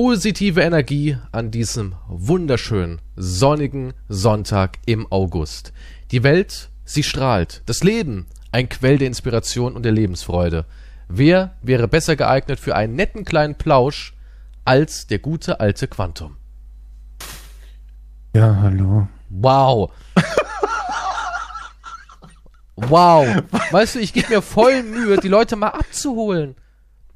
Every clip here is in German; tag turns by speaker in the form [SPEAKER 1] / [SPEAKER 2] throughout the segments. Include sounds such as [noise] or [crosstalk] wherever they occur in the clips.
[SPEAKER 1] positive Energie an diesem wunderschönen, sonnigen Sonntag im August. Die Welt, sie strahlt. Das Leben, ein Quell der Inspiration und der Lebensfreude. Wer wäre besser geeignet für einen netten kleinen Plausch als der gute alte Quantum?
[SPEAKER 2] Ja, hallo.
[SPEAKER 1] Wow. wow. Weißt du, ich gebe mir voll Mühe, die Leute mal abzuholen.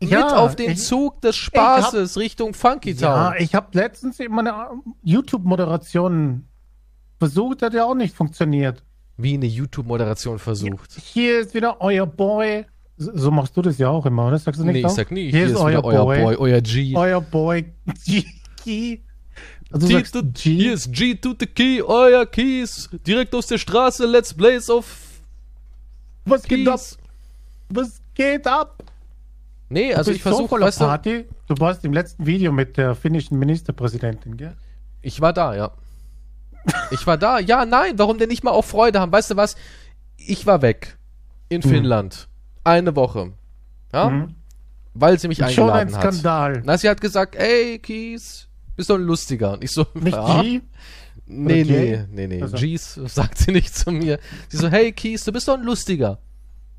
[SPEAKER 2] Ja,
[SPEAKER 1] Mit auf den
[SPEAKER 2] ich-
[SPEAKER 1] Zug des Spaßes Richtung Funky Town.
[SPEAKER 2] Ja, ich habe letztens in meiner YouTube-Moderation versucht, hat ja auch nicht funktioniert.
[SPEAKER 1] Wie eine YouTube-Moderation versucht.
[SPEAKER 2] Hier ist wieder euer Boy. So machst du das ja auch immer, oder? Sagst du nicht
[SPEAKER 1] Nee, ich sag nie.
[SPEAKER 2] Hier, ist, euer
[SPEAKER 1] wieder
[SPEAKER 2] Boy.
[SPEAKER 1] euer Boy, euer G.
[SPEAKER 2] Euer Boy. G. G. Also
[SPEAKER 1] G to,
[SPEAKER 2] G.
[SPEAKER 1] Hier ist G to the Key, euer Keys. Direkt aus der Straße, let's blaze auf
[SPEAKER 2] Was geht ab?
[SPEAKER 1] Keys.
[SPEAKER 2] Was geht ab?
[SPEAKER 1] Nee, also ich
[SPEAKER 2] so
[SPEAKER 1] versuche,
[SPEAKER 2] voller
[SPEAKER 1] weißt du,
[SPEAKER 2] Party. Du warst im letzten Video mit der finnischen Ministerpräsidentin, gell?
[SPEAKER 1] ich war da, ja. Ich war da, ja, nein, warum denn nicht mal auch Freude haben? Weißt du was? Ich war weg. In Finnland. Eine Woche. Ja?
[SPEAKER 2] Mhm.
[SPEAKER 1] Weil sie mich
[SPEAKER 2] Schon ein
[SPEAKER 1] eingeladen hat.
[SPEAKER 2] Skandal.
[SPEAKER 1] Na, sie hat gesagt, ey, Keys, bist doch ein Lustiger. Und ich so,
[SPEAKER 2] Nicht
[SPEAKER 1] ja.
[SPEAKER 2] G?
[SPEAKER 1] Nee, nee,
[SPEAKER 2] Jay?
[SPEAKER 1] nee, nee.
[SPEAKER 2] Also.
[SPEAKER 1] G's [laughs] sagt sie nicht zu mir. Sie so, hey Keys, du bist doch ein Lustiger.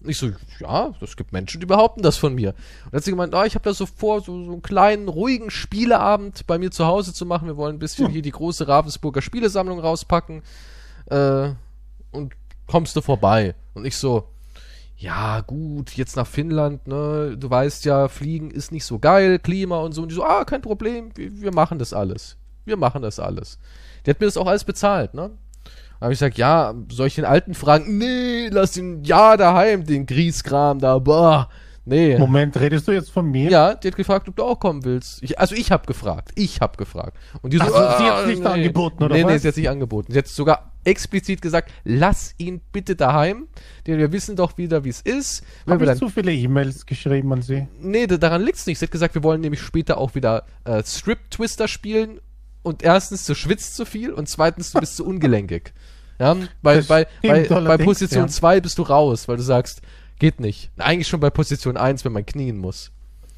[SPEAKER 1] Und ich so, ja, es gibt Menschen, die behaupten das von mir. Und dann hat sie gemeint, ah, ich habe da so vor, so, so einen kleinen, ruhigen Spieleabend bei mir zu Hause zu machen. Wir wollen ein bisschen hier die große Ravensburger Spielesammlung rauspacken. Äh, und kommst du vorbei? Und ich so, ja, gut, jetzt nach Finnland, ne, du weißt ja, Fliegen ist nicht so geil, Klima und so. Und die so, ah, kein Problem, wir, wir machen das alles. Wir machen das alles. Die hat mir das auch alles bezahlt, ne? Da habe ich gesagt, ja, soll ich den Alten fragen? Nee, lass ihn ja daheim, den Grieskram da, boah. Nee.
[SPEAKER 2] Moment, redest du jetzt von mir?
[SPEAKER 1] Ja, die hat gefragt, ob du auch kommen willst. Ich, also ich habe gefragt. Ich habe gefragt. Und die so,
[SPEAKER 2] Ach so, sie
[SPEAKER 1] ah,
[SPEAKER 2] hat's nicht angeboten, oder
[SPEAKER 1] Nee, nee,
[SPEAKER 2] was?
[SPEAKER 1] sie hat nicht angeboten. Sie hat sogar explizit gesagt, lass ihn bitte daheim, denn wir wissen doch wieder, wie es ist.
[SPEAKER 2] Habe
[SPEAKER 1] wir
[SPEAKER 2] ich
[SPEAKER 1] dann
[SPEAKER 2] zu viele E-Mails geschrieben an sie?
[SPEAKER 1] Nee, da- daran liegt's nicht. Sie hat gesagt, wir wollen nämlich später auch wieder äh, Strip-Twister spielen. Und erstens, du schwitzt zu viel und zweitens, du bist zu ungelenkig. [laughs] Ja, bei, bei, bei, bei Position
[SPEAKER 2] ja.
[SPEAKER 1] 2 bist du raus, weil du sagst, geht nicht. Eigentlich schon bei Position 1, wenn man knien muss.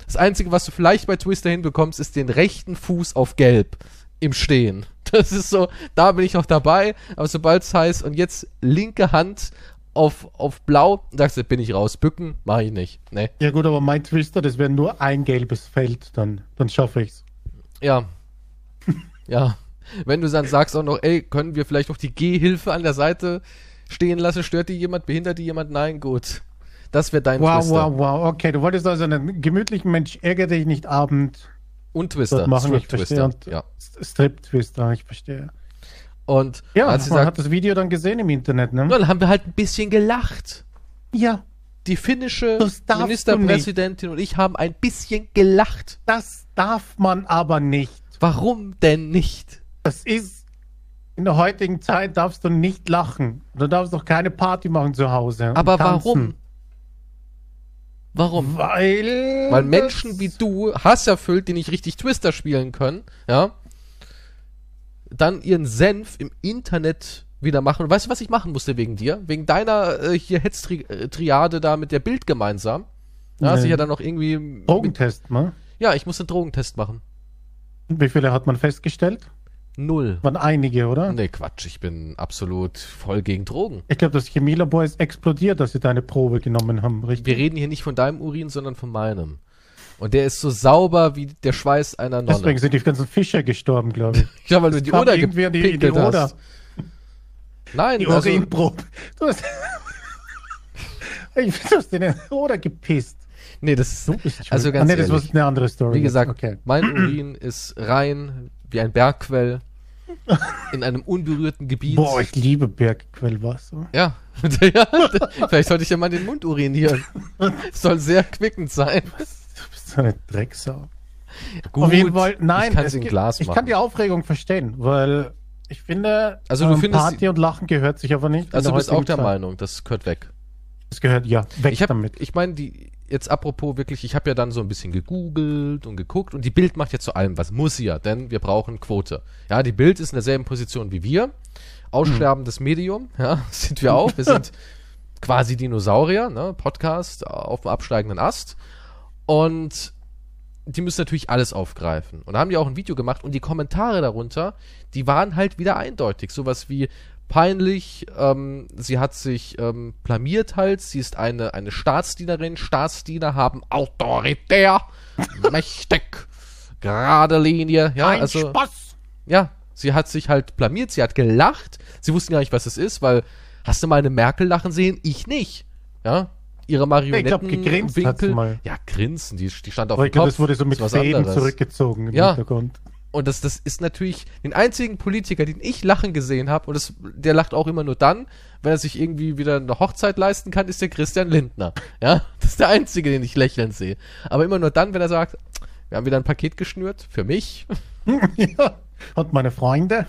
[SPEAKER 1] Das Einzige, was du vielleicht bei Twister hinbekommst, ist den rechten Fuß auf gelb im Stehen. [laughs] Das ist so, da bin ich noch dabei, aber sobald es heißt, und jetzt linke Hand auf, auf blau, sagst du, bin ich raus. Bücken, mache ich nicht. Nee.
[SPEAKER 2] Ja gut, aber mein Twister, das wäre nur ein gelbes Feld, dann, dann schaffe ich's.
[SPEAKER 1] Ja. Ja. Wenn du dann sagst auch noch, ey, können wir vielleicht noch die Gehhilfe an der Seite stehen lassen? Stört die jemand? Behindert die jemand? Nein, gut. Das wäre dein
[SPEAKER 2] Wow,
[SPEAKER 1] Twister.
[SPEAKER 2] wow, wow. Okay, du wolltest also einen gemütlichen Mensch, ärgere dich nicht Abend
[SPEAKER 1] Und Twister.
[SPEAKER 2] dort machen, ich
[SPEAKER 1] Strip
[SPEAKER 2] verstehe.
[SPEAKER 1] Twister.
[SPEAKER 2] Und
[SPEAKER 1] Ja.
[SPEAKER 2] Strip-Twister, ich verstehe.
[SPEAKER 1] Und
[SPEAKER 2] Ja,
[SPEAKER 1] dann
[SPEAKER 2] man
[SPEAKER 1] sie
[SPEAKER 2] hat das Video dann gesehen im Internet, ne?
[SPEAKER 1] dann haben wir halt ein bisschen gelacht.
[SPEAKER 2] Ja,
[SPEAKER 1] Die finnische
[SPEAKER 2] Das
[SPEAKER 1] Ministerpräsidentin und ich haben ein bisschen gelacht.
[SPEAKER 2] das darf man aber nicht.
[SPEAKER 1] Warum denn nicht?
[SPEAKER 2] Das ist, in der heutigen Zeit darfst du nicht lachen. Du darfst doch keine Party machen zu Hause.
[SPEAKER 1] Aber warum? Warum?
[SPEAKER 2] Weil,
[SPEAKER 1] Weil Menschen wie du, Hass erfüllt, die nicht richtig Twister spielen können, ja, dann ihren Senf im Internet wieder machen. Und weißt du, was ich machen musste wegen dir? Wegen deiner äh, hier Hetztriade da mit der Bild gemeinsam. Da hast
[SPEAKER 2] Nee.
[SPEAKER 1] du ja dann noch irgendwie.
[SPEAKER 2] Drogentest, ne?
[SPEAKER 1] ja, ich musste einen Drogentest machen.
[SPEAKER 2] Wie viele hat man festgestellt?
[SPEAKER 1] Null.
[SPEAKER 2] Waren einige, oder?
[SPEAKER 1] Nee, Quatsch, ich bin absolut voll gegen Drogen.
[SPEAKER 2] Ich glaube, das Chemielabor ist explodiert, dass sie deine Probe genommen haben, richtig?
[SPEAKER 1] Wir reden hier nicht von deinem Urin, sondern von meinem. Und der ist so sauber wie der Schweiß einer Nonne.
[SPEAKER 2] Deswegen sind die ganzen Fischer gestorben, glaube ich. [laughs]
[SPEAKER 1] Ja, weil du die Oder
[SPEAKER 2] an die-
[SPEAKER 1] gepinkelt
[SPEAKER 2] die Oder.
[SPEAKER 1] hast. Nein,
[SPEAKER 2] Die
[SPEAKER 1] also,
[SPEAKER 2] Urinprobe. Du hast, [laughs] ich, du hast in den Oder gepisst.
[SPEAKER 1] Nee, das ist,
[SPEAKER 2] Du bist schuld.
[SPEAKER 1] also
[SPEAKER 2] Ah,
[SPEAKER 1] ganz
[SPEAKER 2] nee, das
[SPEAKER 1] ehrlich.
[SPEAKER 2] ist eine andere Story.
[SPEAKER 1] Wie gesagt,
[SPEAKER 2] Okay.
[SPEAKER 1] mein Urin ist rein wie ein Bergquell in einem unberührten Gebiet.
[SPEAKER 2] Boah, ich liebe Bergquellwasser.
[SPEAKER 1] ja. [laughs] ja, vielleicht sollte ich ja mal den Mund urinieren. Soll sehr quickend sein.
[SPEAKER 2] Du bist so eine Drecksau.
[SPEAKER 1] Gut,
[SPEAKER 2] Auf jeden Fall, nein.
[SPEAKER 1] ich in Glas
[SPEAKER 2] Ich
[SPEAKER 1] machen.
[SPEAKER 2] kann die Aufregung verstehen, weil ich finde,
[SPEAKER 1] Also du
[SPEAKER 2] ähm,
[SPEAKER 1] findest-
[SPEAKER 2] Party und Lachen gehört sich aber nicht.
[SPEAKER 1] also du bist auch der
[SPEAKER 2] Zeit.
[SPEAKER 1] Meinung, das gehört weg.
[SPEAKER 2] Es gehört, ja, weg
[SPEAKER 1] Ich habe,
[SPEAKER 2] damit.
[SPEAKER 1] ich meine, die jetzt apropos wirklich, ich habe ja dann so ein bisschen gegoogelt und geguckt und die Bild macht ja zu allem was, muss sie ja, denn wir brauchen Quote. Ja, die Bild ist in derselben Position wie wir, aussterbendes Medium, [laughs] ja, sind wir auch. Wir sind [laughs] quasi Dinosaurier, ne, Podcast auf dem absteigenden Ast und die müssen natürlich alles aufgreifen. Und da haben die auch ein Video gemacht und die Kommentare darunter, die waren halt wieder eindeutig. Sowas wie peinlich, ähm, sie hat sich ähm, blamiert halt, sie ist eine, eine Staatsdienerin, Staatsdiener haben autoritär, [laughs] mächtig, gerade Linie, ja,
[SPEAKER 2] Ein
[SPEAKER 1] also,
[SPEAKER 2] Spaß.
[SPEAKER 1] ja, sie hat sich halt blamiert, sie hat gelacht, sie wussten gar nicht, was es ist, weil, hast du mal eine Merkel lachen sehen? Ich nicht, ja, ihre Marionetten
[SPEAKER 2] Ich glaub, gegrinst mal.
[SPEAKER 1] ja, grinsen, die, die stand auf dem
[SPEAKER 2] ich glaube,
[SPEAKER 1] Kopf.
[SPEAKER 2] das wurde so mit Fäden
[SPEAKER 1] anderes.
[SPEAKER 2] zurückgezogen im
[SPEAKER 1] Ja.
[SPEAKER 2] Hintergrund.
[SPEAKER 1] Und das, das ist natürlich den einzigen Politiker, den ich lachen gesehen habe, und das, der lacht auch immer nur dann, wenn er sich irgendwie wieder eine Hochzeit leisten kann, ist der Christian Lindner. Ja, [laughs] das ist der einzige, den ich lächeln sehe. Aber immer nur dann, wenn er sagt, wir haben wieder ein Paket geschnürt für mich. [laughs]
[SPEAKER 2] ja. Und meine Freunde.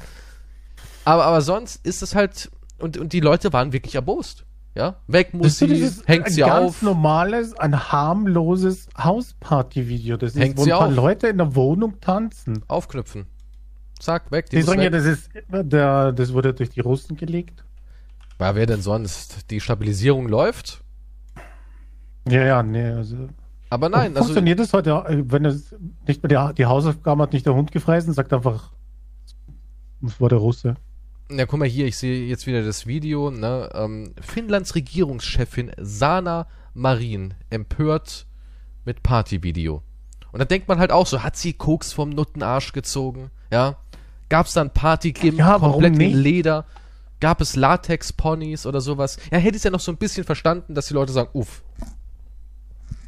[SPEAKER 1] Aber, aber sonst ist es halt, und, und die Leute waren wirklich erbost. Ja, weg muss
[SPEAKER 2] Das
[SPEAKER 1] sie,
[SPEAKER 2] ist
[SPEAKER 1] hängt
[SPEAKER 2] ein
[SPEAKER 1] sie
[SPEAKER 2] ganz
[SPEAKER 1] auf.
[SPEAKER 2] normales, ein harmloses Hausparty-Video. Das ist,
[SPEAKER 1] Hängt
[SPEAKER 2] wo
[SPEAKER 1] sie
[SPEAKER 2] ein paar
[SPEAKER 1] auf.
[SPEAKER 2] Leute in der Wohnung tanzen.
[SPEAKER 1] Aufknüpfen. Zack, weg.
[SPEAKER 2] Die
[SPEAKER 1] muss
[SPEAKER 2] sagen ja,
[SPEAKER 1] weg.
[SPEAKER 2] das ist, der, das wurde durch die Russen gelegt.
[SPEAKER 1] Ja, wer denn sonst? Die Stabilisierung läuft.
[SPEAKER 2] Ja, ja, nee, also.
[SPEAKER 1] Aber nein, also
[SPEAKER 2] Funktioniert das heute, wenn es nicht mehr die, die Hausaufgaben hat nicht der Hund gefressen, sagt einfach, es war der Russe.
[SPEAKER 1] Ja, guck mal hier, ich sehe jetzt wieder das Video, ne? Ähm, Finnlands Regierungschefin Sana Marin empört mit Partyvideo. Und dann denkt man halt auch so, hat sie Koks vom Nuttenarsch gezogen? Ja? Gab's dann Partyglim
[SPEAKER 2] Ja,
[SPEAKER 1] komplett in Leder? Gab es Latex-Ponys oder sowas? Ja, hätte ich ja noch so ein bisschen verstanden, dass die Leute sagen, uff.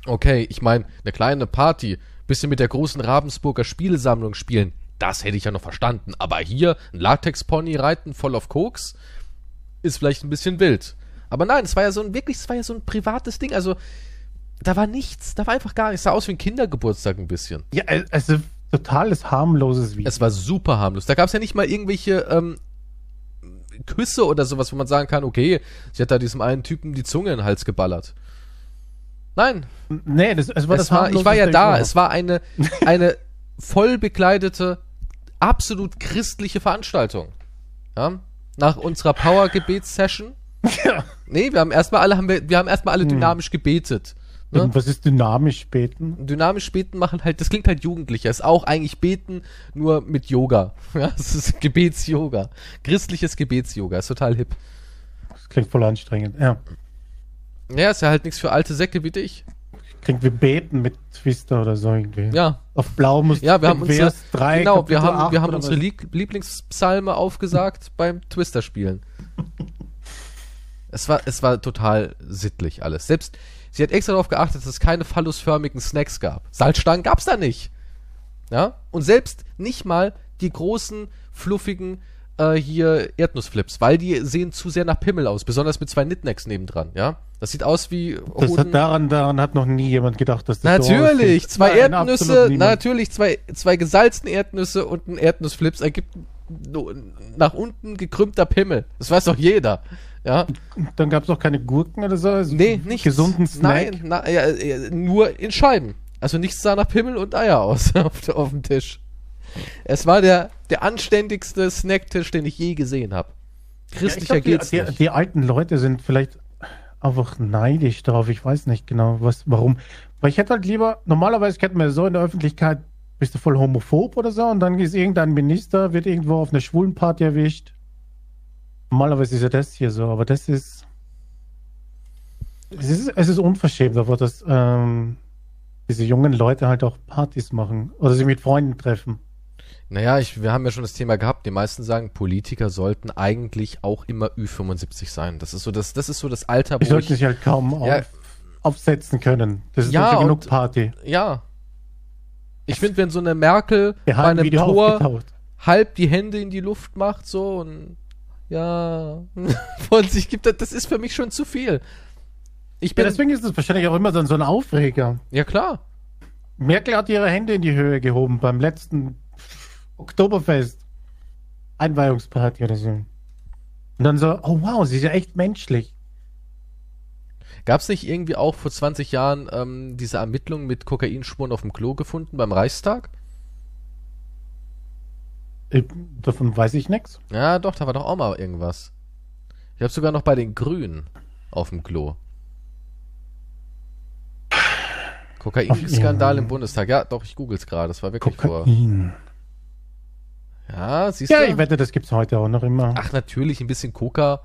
[SPEAKER 1] Okay, ich meine, eine kleine Party, bisschen mit der großen Ravensburger Spielesammlung spielen, das hätte ich ja noch verstanden. Aber hier ein Latex-Pony reiten voll auf Koks ist vielleicht ein bisschen wild. Aber nein, es war ja so ein wirklich, es war ja so ein privates Ding. Also da war nichts, da war einfach gar nichts. Es sah aus wie ein Kindergeburtstag ein bisschen.
[SPEAKER 2] Ja, äh, also totales harmloses Video.
[SPEAKER 1] Es war super harmlos. Da gab es ja nicht mal irgendwelche ähm, Küsse oder sowas, wo man sagen kann, okay, sie hat da diesem einen Typen die Zunge in den Hals geballert. Nein,
[SPEAKER 2] nee, das, es war
[SPEAKER 1] es
[SPEAKER 2] das
[SPEAKER 1] war, ich war ja da. Es war eine, eine [laughs] voll bekleidete, absolut christliche Veranstaltung. Ja? Nach unserer Power-Gebets-Session.
[SPEAKER 2] Ja.
[SPEAKER 1] Nee, wir haben erstmal alle, haben wir, wir haben erstmal
[SPEAKER 2] Hm.
[SPEAKER 1] alle dynamisch gebetet. Ne?
[SPEAKER 2] Was ist dynamisch beten?
[SPEAKER 1] Dynamisch beten machen halt, das klingt halt jugendlicher. Ist auch eigentlich beten, nur mit Yoga. [laughs] Ja, es ist Gebets-Yoga. Christliches Gebets-Yoga. Ist total hip.
[SPEAKER 2] Das klingt voll anstrengend. Ja.
[SPEAKER 1] Ja, ist ja halt nichts für alte Säcke wie dich.
[SPEAKER 2] Klingt wie beten mit Twister oder so irgendwie.
[SPEAKER 1] Ja.
[SPEAKER 2] Auf Blau muss
[SPEAKER 1] Ja, wir haben unsere,
[SPEAKER 2] Vers 3,
[SPEAKER 1] genau, wir
[SPEAKER 2] Kapitel
[SPEAKER 1] haben,
[SPEAKER 2] 8
[SPEAKER 1] wir haben unsere
[SPEAKER 2] was?
[SPEAKER 1] Lieblingspsalme aufgesagt [laughs] beim Twister-Spielen. Es war, es war total sittlich alles. Selbst, sie hat extra darauf geachtet, dass es keine phallusförmigen Snacks gab. Salzstangen gab's da nicht. Ja? Und selbst nicht mal die großen, fluffigen, äh, hier Erdnussflips, weil die sehen zu sehr nach Pimmel aus, besonders mit zwei Knickknacks nebendran, ja? Das sieht aus wie
[SPEAKER 2] Das hat daran, daran hat noch nie jemand gedacht, dass das so
[SPEAKER 1] Natürlich,
[SPEAKER 2] aussieht.
[SPEAKER 1] zwei
[SPEAKER 2] Nein,
[SPEAKER 1] Erdnüsse, natürlich zwei, zwei gesalzene Erdnüsse und ein Erdnussflips ergibt nach unten gekrümmter Pimmel. Das weiß doch jeder. Ja,
[SPEAKER 2] Dann gab es auch keine Gurken oder so? Also
[SPEAKER 1] nee, nicht.
[SPEAKER 2] Gesunden Snack?
[SPEAKER 1] Nein, na, ja, ja, nur in Scheiben. Also nichts sah nach Pimmel und Eier aus [laughs] auf, auf dem Tisch. Es war der, der anständigste Snacktisch, den ich je gesehen habe. Christlicher
[SPEAKER 2] Ja, ich
[SPEAKER 1] geht's
[SPEAKER 2] glaub, die, die,
[SPEAKER 1] nicht.
[SPEAKER 2] die alten Leute sind vielleicht einfach neidisch darauf. Ich weiß nicht genau, was, warum. Weil ich hätte halt lieber, normalerweise kennt man so in der Öffentlichkeit, bist du voll homophob oder so und dann ist irgendein Minister, wird irgendwo auf einer Schwulenparty erwischt. Normalerweise ist ja das hier so, aber das ist. Es ist, es ist unverschämt, aber dass ähm, diese jungen Leute halt auch Partys machen oder sich mit Freunden treffen.
[SPEAKER 1] Naja, ich, wir haben ja schon das Thema gehabt. Die meisten sagen, Politiker sollten eigentlich auch immer Ü75 sein. Das ist so das, das ist so das Alter, wo
[SPEAKER 2] Die sollten
[SPEAKER 1] ich,
[SPEAKER 2] sich halt kaum auf,
[SPEAKER 1] Ja.
[SPEAKER 2] aufsetzen können. Das ist
[SPEAKER 1] Ja,
[SPEAKER 2] schon genug
[SPEAKER 1] und-
[SPEAKER 2] Party.
[SPEAKER 1] ja. Ich finde, wenn so eine Merkel bei einem Tor halb die Hände in die Luft macht, so und ja, [laughs] von sich gibt, das das ist für mich schon zu viel. Ich
[SPEAKER 2] Ja,
[SPEAKER 1] bin,
[SPEAKER 2] deswegen ist es wahrscheinlich auch immer so so ein Aufreger.
[SPEAKER 1] ja klar.
[SPEAKER 2] Merkel hat ihre Hände in die Höhe gehoben beim letzten Oktoberfest. Einweihungsparty oder so. Und dann so, oh wow, sie ist ja echt menschlich.
[SPEAKER 1] Gab es nicht irgendwie auch vor 20 Jahren ähm, diese Ermittlungen mit Kokainspuren auf dem Klo gefunden beim Reichstag?
[SPEAKER 2] Äh, Davon weiß ich nichts.
[SPEAKER 1] Ja, doch, da war doch auch mal irgendwas. Ich habe sogar noch bei den Grünen auf dem Klo. Kokain-Skandal im Bundestag. Ja, doch, ich google's gerade. Das war wirklich vor. Ja, siehst
[SPEAKER 2] Ja,
[SPEAKER 1] du?
[SPEAKER 2] ich wette, das gibt's heute auch noch immer.
[SPEAKER 1] Ach, natürlich, ein bisschen Coca.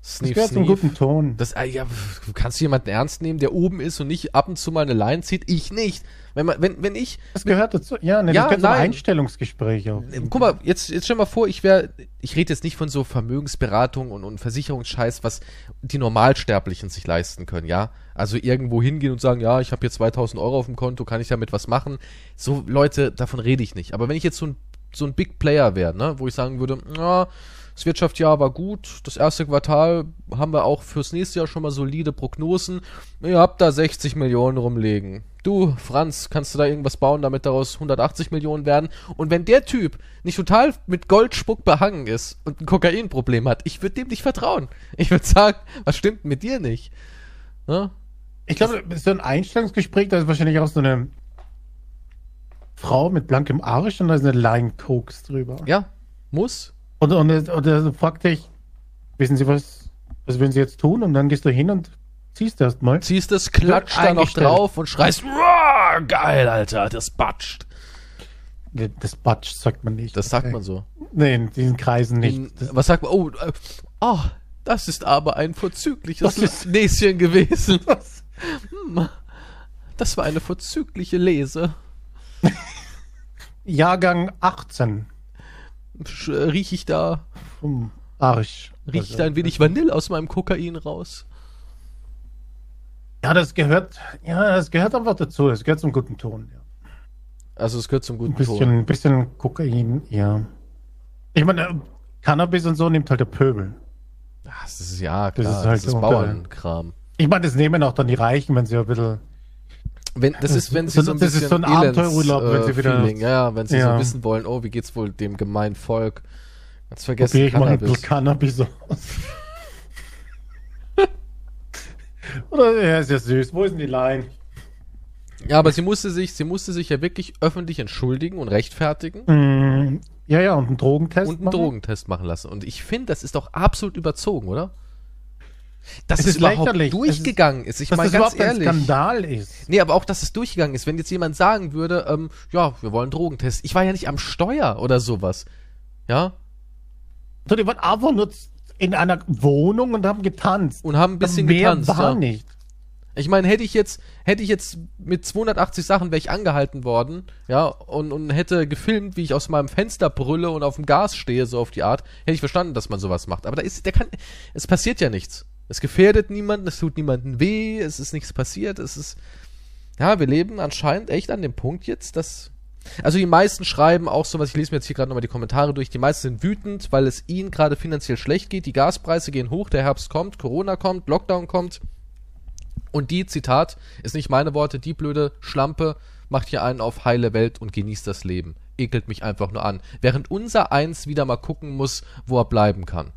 [SPEAKER 2] das
[SPEAKER 1] Sniff,
[SPEAKER 2] gehört zum guten Ton.
[SPEAKER 1] Das, ah, ja, kannst du jemanden ernst nehmen, der oben ist und nicht ab und zu mal eine Line zieht? Ich nicht. Wenn, man, wenn, wenn ich
[SPEAKER 2] Das gehört dazu. Ja, ne,
[SPEAKER 1] Ja,
[SPEAKER 2] das
[SPEAKER 1] nein.
[SPEAKER 2] Einstellungsgespräch auch.
[SPEAKER 1] Ähm, Guck mal, jetzt, jetzt stell mal vor, ich wäre, ich rede jetzt nicht von so Vermögensberatung und, und Versicherungsscheiß, was die Normalsterblichen sich leisten können, ja? Also irgendwo hingehen und sagen, ja, ich habe jetzt 2000 Euro auf dem Konto, kann ich damit was machen? So Leute, davon rede ich nicht. Aber wenn ich jetzt so ein, so ein Big Player wäre, ne, wo ich sagen würde, ja, das Wirtschaftsjahr war gut, das erste Quartal haben wir auch fürs nächste Jahr schon mal solide Prognosen. Ihr habt da 60 Millionen rumlegen. Du, Franz, kannst du da irgendwas bauen, damit daraus 180 Millionen werden? Und wenn der Typ nicht total mit Goldspuck behangen ist und ein Kokainproblem hat, ich würde dem nicht vertrauen. Ich würde sagen, was stimmt mit dir nicht? Ne?
[SPEAKER 2] Ich glaube, so ein Einstellungsgespräch, da ist wahrscheinlich auch so eine Frau mit blankem Arsch und da ist eine Line Cokes drüber.
[SPEAKER 1] Ja, muss.
[SPEAKER 2] Und, und, und er fragt dich, wissen Sie was, was würden Sie jetzt tun? Und dann gehst du hin und ziehst erstmal.
[SPEAKER 1] Ziehst es, klatscht da noch drauf und schreist, "Uah, geil, Alter, das batscht.
[SPEAKER 2] Das Batsch sagt man nicht.
[SPEAKER 1] Das sagt man so.
[SPEAKER 2] Nee, in diesen Kreisen nicht.
[SPEAKER 1] In,
[SPEAKER 2] Das,
[SPEAKER 1] was sagt man? Oh, oh, das ist aber ein vorzügliches
[SPEAKER 2] Das
[SPEAKER 1] Näschen gewesen. [laughs]
[SPEAKER 2] das,
[SPEAKER 1] Das war eine vorzügliche Lese. [laughs]
[SPEAKER 2] Jahrgang 18
[SPEAKER 1] Sch- äh, Riech ich da,
[SPEAKER 2] vom Arsch.
[SPEAKER 1] riech ich
[SPEAKER 2] Also,
[SPEAKER 1] da ein wenig Vanille aus meinem Kokain raus?
[SPEAKER 2] Ja, das gehört, ja, das gehört einfach dazu. Das gehört zum guten Ton. Ja.
[SPEAKER 1] Also es gehört zum
[SPEAKER 2] Ein
[SPEAKER 1] guten
[SPEAKER 2] bisschen,
[SPEAKER 1] Ton.
[SPEAKER 2] ein bisschen Kokain, ja. Ich meine, äh, Cannabis und so nimmt halt der Pöbel.
[SPEAKER 1] Ach, das ist ja klar,
[SPEAKER 2] Das
[SPEAKER 1] das
[SPEAKER 2] ist halt
[SPEAKER 1] ist,
[SPEAKER 2] so
[SPEAKER 1] Bauernkram.
[SPEAKER 2] Ich meine, das nehmen auch dann die Reichen, wenn sie ein bisschen.
[SPEAKER 1] Wenn, das ist, wenn sie
[SPEAKER 2] So-
[SPEAKER 1] so ein
[SPEAKER 2] das ist
[SPEAKER 1] bisschen
[SPEAKER 2] so ein Abenteuerurlaub, wenn sie
[SPEAKER 1] äh,
[SPEAKER 2] wieder-
[SPEAKER 1] Feeling, ja, wenn sie
[SPEAKER 2] Ja.
[SPEAKER 1] so wissen wollen, oh, wie geht's wohl dem gemeinen Volk? Jetzt vergessen
[SPEAKER 2] Probiere ich mal ein
[SPEAKER 1] Cannabis.
[SPEAKER 2] bisschen Cannabis aus. [laughs] Oder, ja, ist ja süß. Wo ist denn die Line?
[SPEAKER 1] Ja, aber sie musste sich, sie musste sich ja wirklich öffentlich entschuldigen und rechtfertigen
[SPEAKER 2] Mm, ja, ja, und einen Drogentest.
[SPEAKER 1] und einen
[SPEAKER 2] machen.
[SPEAKER 1] Drogentest machen lassen. Und ich finde, das ist doch absolut überzogen, oder? Dass
[SPEAKER 2] Es
[SPEAKER 1] es,
[SPEAKER 2] ist
[SPEAKER 1] überhaupt
[SPEAKER 2] lächerlich.
[SPEAKER 1] durchgegangen ist. Ich
[SPEAKER 2] Dass
[SPEAKER 1] meine
[SPEAKER 2] das
[SPEAKER 1] ganz ehrlich.
[SPEAKER 2] ein Skandal ist.
[SPEAKER 1] Nee, aber auch, dass es durchgegangen ist. Wenn jetzt jemand sagen würde, ähm, ja, wir wollen Drogentest. Ich war ja nicht am Steuer oder sowas. Ja?
[SPEAKER 2] Die waren einfach nur in einer Wohnung und haben getanzt.
[SPEAKER 1] Und haben ein bisschen
[SPEAKER 2] Mehr
[SPEAKER 1] getanzt.
[SPEAKER 2] war
[SPEAKER 1] Ja.
[SPEAKER 2] nicht.
[SPEAKER 1] Ich meine, hätte ich jetzt, hätte ich jetzt mit 280 Sachen wäre ich angehalten worden, ja, und, und hätte gefilmt, wie ich aus meinem Fenster brülle und auf dem Gas stehe, so auf die Art, hätte ich verstanden, dass man sowas macht. Aber da ist, der kann, es passiert ja nichts. Es gefährdet niemanden, es tut niemandem weh, es ist nichts passiert, es ist, ja, wir leben anscheinend echt an dem Punkt jetzt, dass, also die meisten schreiben auch sowas, ich lese mir jetzt hier gerade nochmal die Kommentare durch, die meisten sind wütend, weil es ihnen gerade finanziell schlecht geht, die Gaspreise gehen hoch, der Herbst kommt, Corona kommt, Lockdown kommt, und die, Zitat, ist nicht meine Worte, die blöde Schlampe macht hier einen auf heile Welt und genießt das Leben. Ekelt mich einfach nur an. Während unser Eins wieder mal gucken muss, wo er bleiben kann.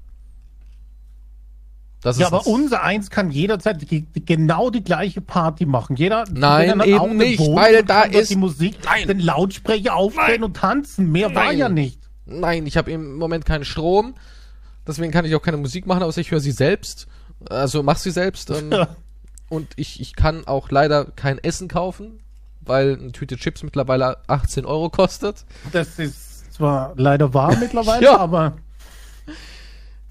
[SPEAKER 1] Das
[SPEAKER 2] Ja, aber
[SPEAKER 1] ein-
[SPEAKER 2] unser Eins kann jederzeit die, genau die gleiche Party machen. Jeder,
[SPEAKER 1] Nein, eben nicht,
[SPEAKER 2] Wohnung
[SPEAKER 1] weil da ist-
[SPEAKER 2] die Musik,
[SPEAKER 1] Nein.
[SPEAKER 2] den Lautsprecher aufdrehen und tanzen. Mehr war
[SPEAKER 1] Nein.
[SPEAKER 2] ja nicht.
[SPEAKER 1] Nein, ich habe im Moment keinen Strom. Deswegen kann ich auch keine Musik machen, außer ich höre sie selbst. Also mach sie selbst. Ähm. Und ich, ich kann auch leider kein Essen kaufen, weil eine Tüte Chips mittlerweile 18 Euro kostet.
[SPEAKER 2] Das ist zwar leider wahr [laughs] mittlerweile,
[SPEAKER 1] Ja.
[SPEAKER 2] aber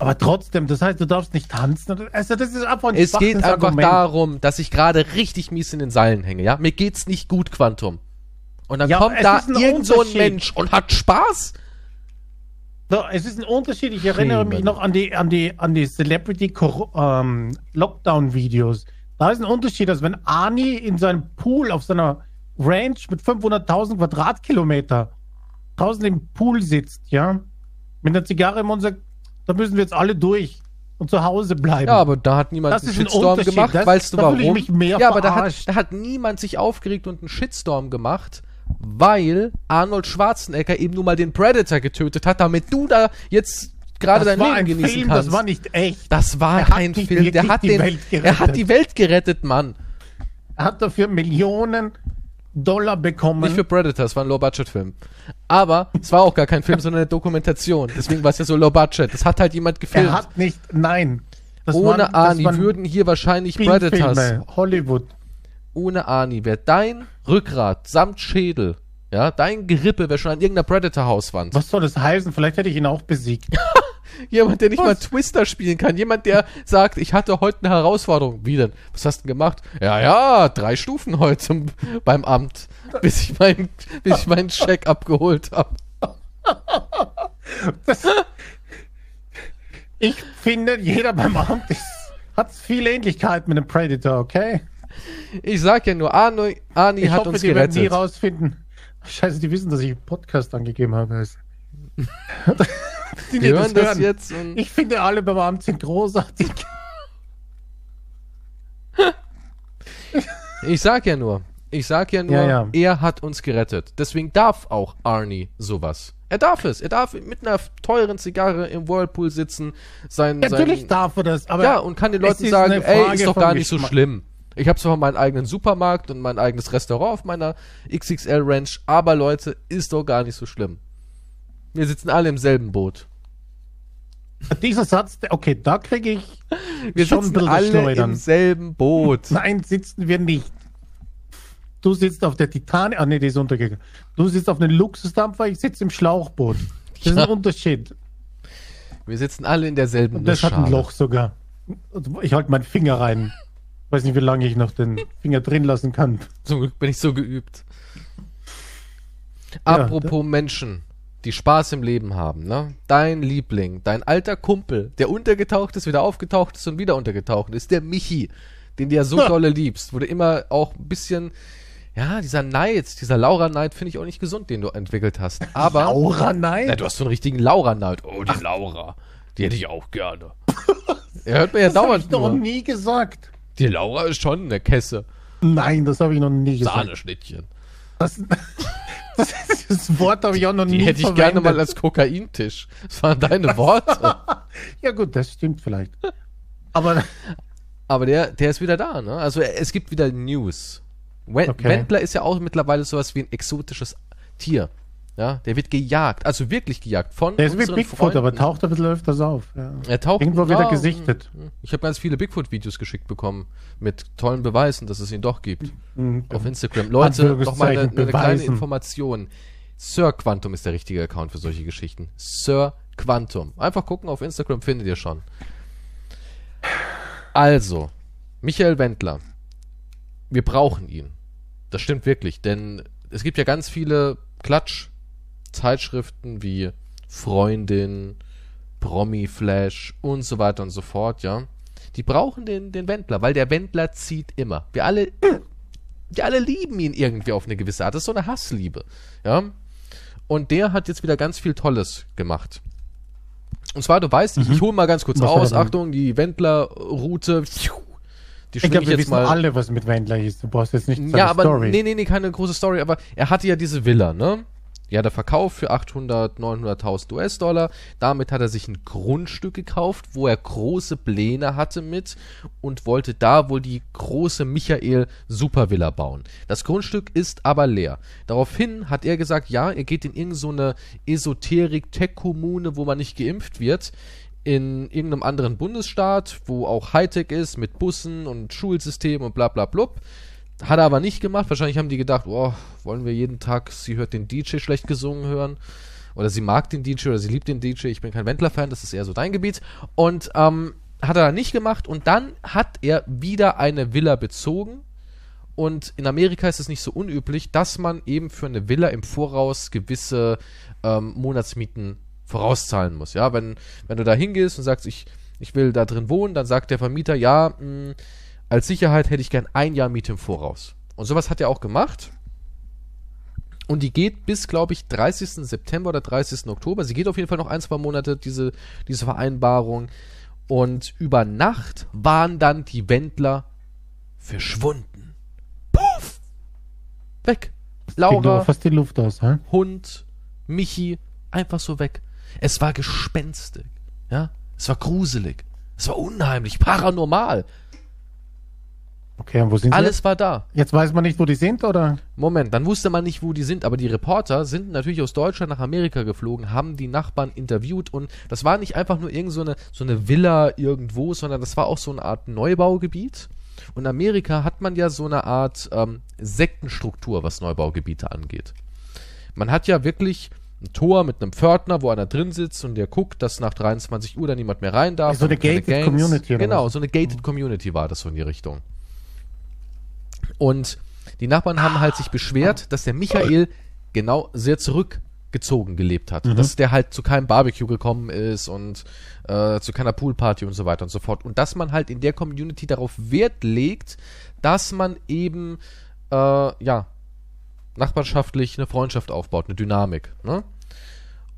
[SPEAKER 2] aber trotzdem, das heißt, du darfst nicht tanzen. Also das ist einfach ein
[SPEAKER 1] Es geht einfach
[SPEAKER 2] Argument.
[SPEAKER 1] darum, dass ich gerade richtig mies in den Seilen hänge, ja? Mir geht's nicht gut, Quantum. Und dann
[SPEAKER 2] Ja,
[SPEAKER 1] kommt da irgend so ein. Mensch und hat Spaß.
[SPEAKER 2] So, es ist ein Unterschied. Ich erinnere mich
[SPEAKER 1] Schämen.
[SPEAKER 2] noch an die, an die, an die Celebrity ähm, Lockdown Videos. Da ist ein Unterschied, dass wenn Ani in seinem Pool auf seiner Ranch mit 500.000 Quadratkilometer draußen im Pool sitzt, ja, mit einer Zigarre im Mund sagt, da müssen wir jetzt alle durch und zu Hause bleiben.
[SPEAKER 1] Ja, aber da hat niemand
[SPEAKER 2] Das
[SPEAKER 1] einen
[SPEAKER 2] ein
[SPEAKER 1] Shitstorm
[SPEAKER 2] Unterschied.
[SPEAKER 1] gemacht,
[SPEAKER 2] Das-
[SPEAKER 1] weißt du warum? ja, aber da hat, da hat niemand sich aufgeregt und einen Shitstorm gemacht, weil Arnold Schwarzenegger eben nun mal den Predator getötet hat, damit du da jetzt gerade dein Leben
[SPEAKER 2] ein
[SPEAKER 1] genießen
[SPEAKER 2] Film,
[SPEAKER 1] kannst.
[SPEAKER 2] das war nicht echt.
[SPEAKER 1] Das war kein Film, der hat
[SPEAKER 2] die
[SPEAKER 1] den, er hat die Welt gerettet, Mann.
[SPEAKER 2] Er hat dafür Millionen Dollar bekommen.
[SPEAKER 1] Nicht für Predator, es war ein Low-Budget-Film. Aber es war auch gar kein Film, [laughs] sondern eine Dokumentation. Deswegen war es ja so Low-Budget. Das hat halt jemand gefilmt.
[SPEAKER 2] er hat nicht, nein. Das
[SPEAKER 1] Ohne
[SPEAKER 2] waren- waren
[SPEAKER 1] würden hier wahrscheinlich Predators.
[SPEAKER 2] Hollywood.
[SPEAKER 1] ohne Arnie wäre dein Rückgrat samt Schädel, ja, dein Gerippe wäre schon an irgendeiner Predator-Hauswand.
[SPEAKER 2] Was soll das heißen? Vielleicht hätte ich ihn auch besiegt. [laughs]
[SPEAKER 1] Jemand, der nicht
[SPEAKER 2] Was?
[SPEAKER 1] mal Twister spielen kann. Jemand, der sagt, ich hatte heute eine Herausforderung. Wie denn? Was hast du denn gemacht? Ja, ja, drei Stufen heute zum, beim Amt, bis ich bis ich meinen Scheck abgeholt habe. [laughs]
[SPEAKER 2] Ich finde, jeder beim Amt ist, hat viel Ähnlichkeit mit einem Predator, okay?
[SPEAKER 1] Ich sag ja nur, Arno, Arnie
[SPEAKER 2] Ich
[SPEAKER 1] hat
[SPEAKER 2] hoffe,
[SPEAKER 1] uns
[SPEAKER 2] die werden nie
[SPEAKER 1] gerettet.
[SPEAKER 2] rausfinden. Scheiße, die wissen, dass ich einen Podcast angegeben habe. [laughs] Die,
[SPEAKER 1] Die hören das jetzt und
[SPEAKER 2] Ich finde, alle beim Amt sind großartig.
[SPEAKER 1] ich sag ja nur, ich sag ja nur,
[SPEAKER 2] Ja, ja.
[SPEAKER 1] er hat uns gerettet. Deswegen darf auch Arnie sowas. Er darf es. Er darf mit einer teuren Zigarre im Whirlpool sitzen, sein,
[SPEAKER 2] Natürlich
[SPEAKER 1] sein
[SPEAKER 2] darf er das, aber
[SPEAKER 1] ja, und kann den Leuten sagen, ey, ist doch gar nicht so schlimm. Ich habe zwar meinen eigenen Supermarkt und mein eigenes Restaurant auf meiner XXL Ranch, aber Leute, ist doch gar nicht so schlimm. Wir sitzen alle im selben Boot.
[SPEAKER 2] dieser Satz, okay, da kriege ich. [laughs]
[SPEAKER 1] Wir
[SPEAKER 2] Schon ein
[SPEAKER 1] sitzen
[SPEAKER 2] bisschen
[SPEAKER 1] alle
[SPEAKER 2] schleudern.
[SPEAKER 1] im selben Boot. [laughs]
[SPEAKER 2] Nein, sitzen wir nicht. Du sitzt auf der Titanic. Ah, nee, die ist untergegangen. Du sitzt auf einem Luxusdampfer, ich sitze im Schlauchboot. Das ist
[SPEAKER 1] Ja.
[SPEAKER 2] ein Unterschied.
[SPEAKER 1] Wir sitzen alle in derselben
[SPEAKER 2] Und das hat ein
[SPEAKER 1] Nussschale.
[SPEAKER 2] Loch sogar. Ich halte meinen Finger rein. Weiß nicht, wie lange ich noch den Finger drin lassen kann.
[SPEAKER 1] Zum Glück bin ich so geübt.
[SPEAKER 2] Ja,
[SPEAKER 1] Apropos Menschen, die Spaß im Leben haben, ne? Dein Liebling, dein alter Kumpel, der untergetaucht ist, wieder aufgetaucht ist und wieder untergetaucht ist, der Michi, den du ja so dolle liebst, wo du immer auch ein bisschen, ja, dieser Neid, dieser Laura-Neid finde ich auch nicht gesund, den du entwickelt hast. Aber,
[SPEAKER 2] Aura, nein.
[SPEAKER 1] na, du hast so einen richtigen Laura-Neid. Oh, die Laura, die hätte ich auch gerne. [laughs] er hört mir ja
[SPEAKER 2] das habe
[SPEAKER 1] dauernd
[SPEAKER 2] ich noch nie gesagt.
[SPEAKER 1] Die Laura ist schon eine Kesse.
[SPEAKER 2] Nein, das habe ich noch nie gesagt.
[SPEAKER 1] Sahneschnittchen.
[SPEAKER 2] Das, [laughs] das, Wort habe ich auch noch
[SPEAKER 1] Die
[SPEAKER 2] nie
[SPEAKER 1] hätte ich
[SPEAKER 2] verwendet.
[SPEAKER 1] gerne mal als Kokaintisch. Das waren deine Worte. [laughs]
[SPEAKER 2] Ja gut, das stimmt vielleicht. Aber
[SPEAKER 1] Aber der, der ist wieder da, ne? Also er- es gibt wieder News. Wen
[SPEAKER 2] Okay.
[SPEAKER 1] Wendler ist ja auch mittlerweile sowas wie ein exotisches Tier. Ja, der wird gejagt, also wirklich gejagt von
[SPEAKER 2] der ist wie Bigfoot, aber
[SPEAKER 1] Freunden.
[SPEAKER 2] taucht ein bisschen öfters auf. Ja.
[SPEAKER 1] er taucht
[SPEAKER 2] Irgendwo wieder
[SPEAKER 1] ja,
[SPEAKER 2] gesichtet.
[SPEAKER 1] Ich habe ganz viele Bigfoot-Videos geschickt bekommen mit tollen Beweisen, dass es ihn doch gibt.
[SPEAKER 2] Mhm.
[SPEAKER 1] Auf Instagram. Leute, noch mal eine, eine kleine. Information. Sir Quantum ist der richtige Account für solche Geschichten. Sir Quantum. Einfach gucken auf Instagram, findet ihr schon. Also, Michael Wendler. Wir brauchen ihn. Das stimmt wirklich, denn es gibt ja ganz viele Klatsch-Zeitschriften wie Freundin, Promi-Flash und so weiter und so fort, ja. Die brauchen den, den Wendler, weil der Wendler zieht immer. Wir alle, [clears throat] wir alle lieben ihn irgendwie auf eine gewisse Art. Das ist so eine Hassliebe, ja. Und der hat jetzt wieder ganz viel Tolles gemacht. Und zwar, du weißt, ich, ich hole mal ganz kurz
[SPEAKER 2] Mhm. Was
[SPEAKER 1] aus. Achtung, die Wendler-Route. Die
[SPEAKER 2] Ich glaube,
[SPEAKER 1] ich
[SPEAKER 2] wir
[SPEAKER 1] jetzt
[SPEAKER 2] wissen
[SPEAKER 1] mal.
[SPEAKER 2] alle, was mit Wendler ist. Du brauchst jetzt nicht
[SPEAKER 1] Ja, aber
[SPEAKER 2] Story.
[SPEAKER 1] nee, nee, nee, keine große Story, aber er hatte ja diese Villa, ne? Die hat er verkauft für 800, 900.000 US-Dollar. Damit hat er sich ein Grundstück gekauft, wo er große Pläne hatte mit und wollte da wohl die große Michael Supervilla bauen. Das Grundstück ist aber leer. Daraufhin hat er gesagt, ja, er geht in irgendeine so Esoterik-Tech-Kommune, wo man nicht geimpft wird in irgendeinem anderen Bundesstaat, wo auch Hightech ist, mit Bussen und Schulsystem und bla bla blub. Hat er aber nicht gemacht. Wahrscheinlich haben die gedacht, oh, wollen wir jeden Tag, sie hört den DJ schlecht gesungen hören. Oder sie mag den DJ oder sie liebt den DJ. Ich bin kein Wendler-Fan, das ist eher so dein Gebiet. Und ähm, hat er nicht gemacht. Und dann hat er wieder eine Villa bezogen. Und in Amerika ist es nicht so unüblich, dass man eben für eine Villa im Voraus gewisse ähm, Monatsmieten vorauszahlen muss. Ja, wenn, wenn du da hingehst und sagst, ich, ich will da drin wohnen, dann sagt der Vermieter, ja, mh, als Sicherheit hätte ich gern ein Jahr Miete im Voraus. Und sowas hat er auch gemacht. Und die geht bis, glaube ich, 30. September oder 30. Oktober. Sie geht auf jeden Fall noch ein, zwei Monate, diese, diese Vereinbarung. Und über Nacht waren dann die Wendler verschwunden. Puff! Weg. Laura,
[SPEAKER 2] fast die Luft aus, hä?
[SPEAKER 1] Hund, Michi, einfach so weg. Es war gespenstig. Ja? Es war gruselig. Es war unheimlich, paranormal.
[SPEAKER 2] Okay, und wo sind sie?
[SPEAKER 1] Alles war da.
[SPEAKER 2] Jetzt? weiß man nicht, wo die sind, oder?
[SPEAKER 1] Moment, dann wusste man nicht, wo die sind, aber die Reporter sind natürlich aus Deutschland nach Amerika geflogen, haben die Nachbarn interviewt und das war nicht einfach nur irgend so eine, so eine Villa irgendwo, sondern das war auch so eine Art Neubaugebiet. Und in Amerika hat man ja so eine Art ähm, Sektenstruktur, was Neubaugebiete angeht. Man hat ja wirklich ein Tor mit einem Pförtner, wo einer drin sitzt und der guckt, dass nach 23 Uhr da niemand mehr rein darf.
[SPEAKER 2] So eine gated
[SPEAKER 1] Gangs.
[SPEAKER 2] Community oder
[SPEAKER 1] Genau,
[SPEAKER 2] was?
[SPEAKER 1] so eine gated Community war das so in die Richtung. Und die Nachbarn haben halt sich beschwert, dass der Michael genau sehr zurückgezogen gelebt hat. Dass der halt zu keinem Barbecue gekommen ist und äh, zu keiner Poolparty und so weiter und so fort. Und dass man halt in der Community darauf Wert legt, dass man eben, äh, ja, nachbarschaftlich eine Freundschaft aufbaut, eine Dynamik. Ne?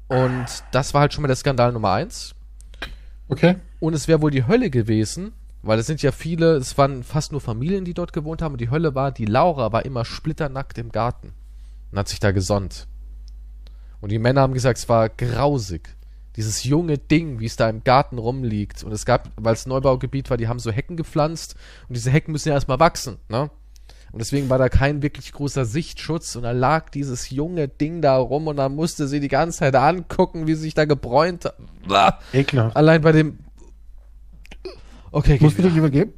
[SPEAKER 1] Und das war halt schon mal der Skandal Nummer eins.
[SPEAKER 2] Okay.
[SPEAKER 1] Und es wäre wohl die Hölle gewesen, weil es sind ja viele, es waren fast nur Familien, die dort gewohnt haben. Und die Hölle war, die Laura war immer splitternackt im Garten und hat sich da gesonnt. Und die Männer haben gesagt, es war grausig. Dieses junge Ding, wie es da im Garten rumliegt. Und es gab, weil es Neubaugebiet war, die haben so Hecken gepflanzt. Und diese Hecken müssen ja erstmal wachsen, ne? Und deswegen war da kein wirklich großer Sichtschutz. Und da lag dieses junge Ding da rum und da musste sie die ganze Zeit angucken, wie sie sich da gebräunt hat.
[SPEAKER 2] Ekelhaft.
[SPEAKER 1] Allein bei dem. Okay, geht
[SPEAKER 2] Musst du
[SPEAKER 1] wieder.
[SPEAKER 2] dich übergeben?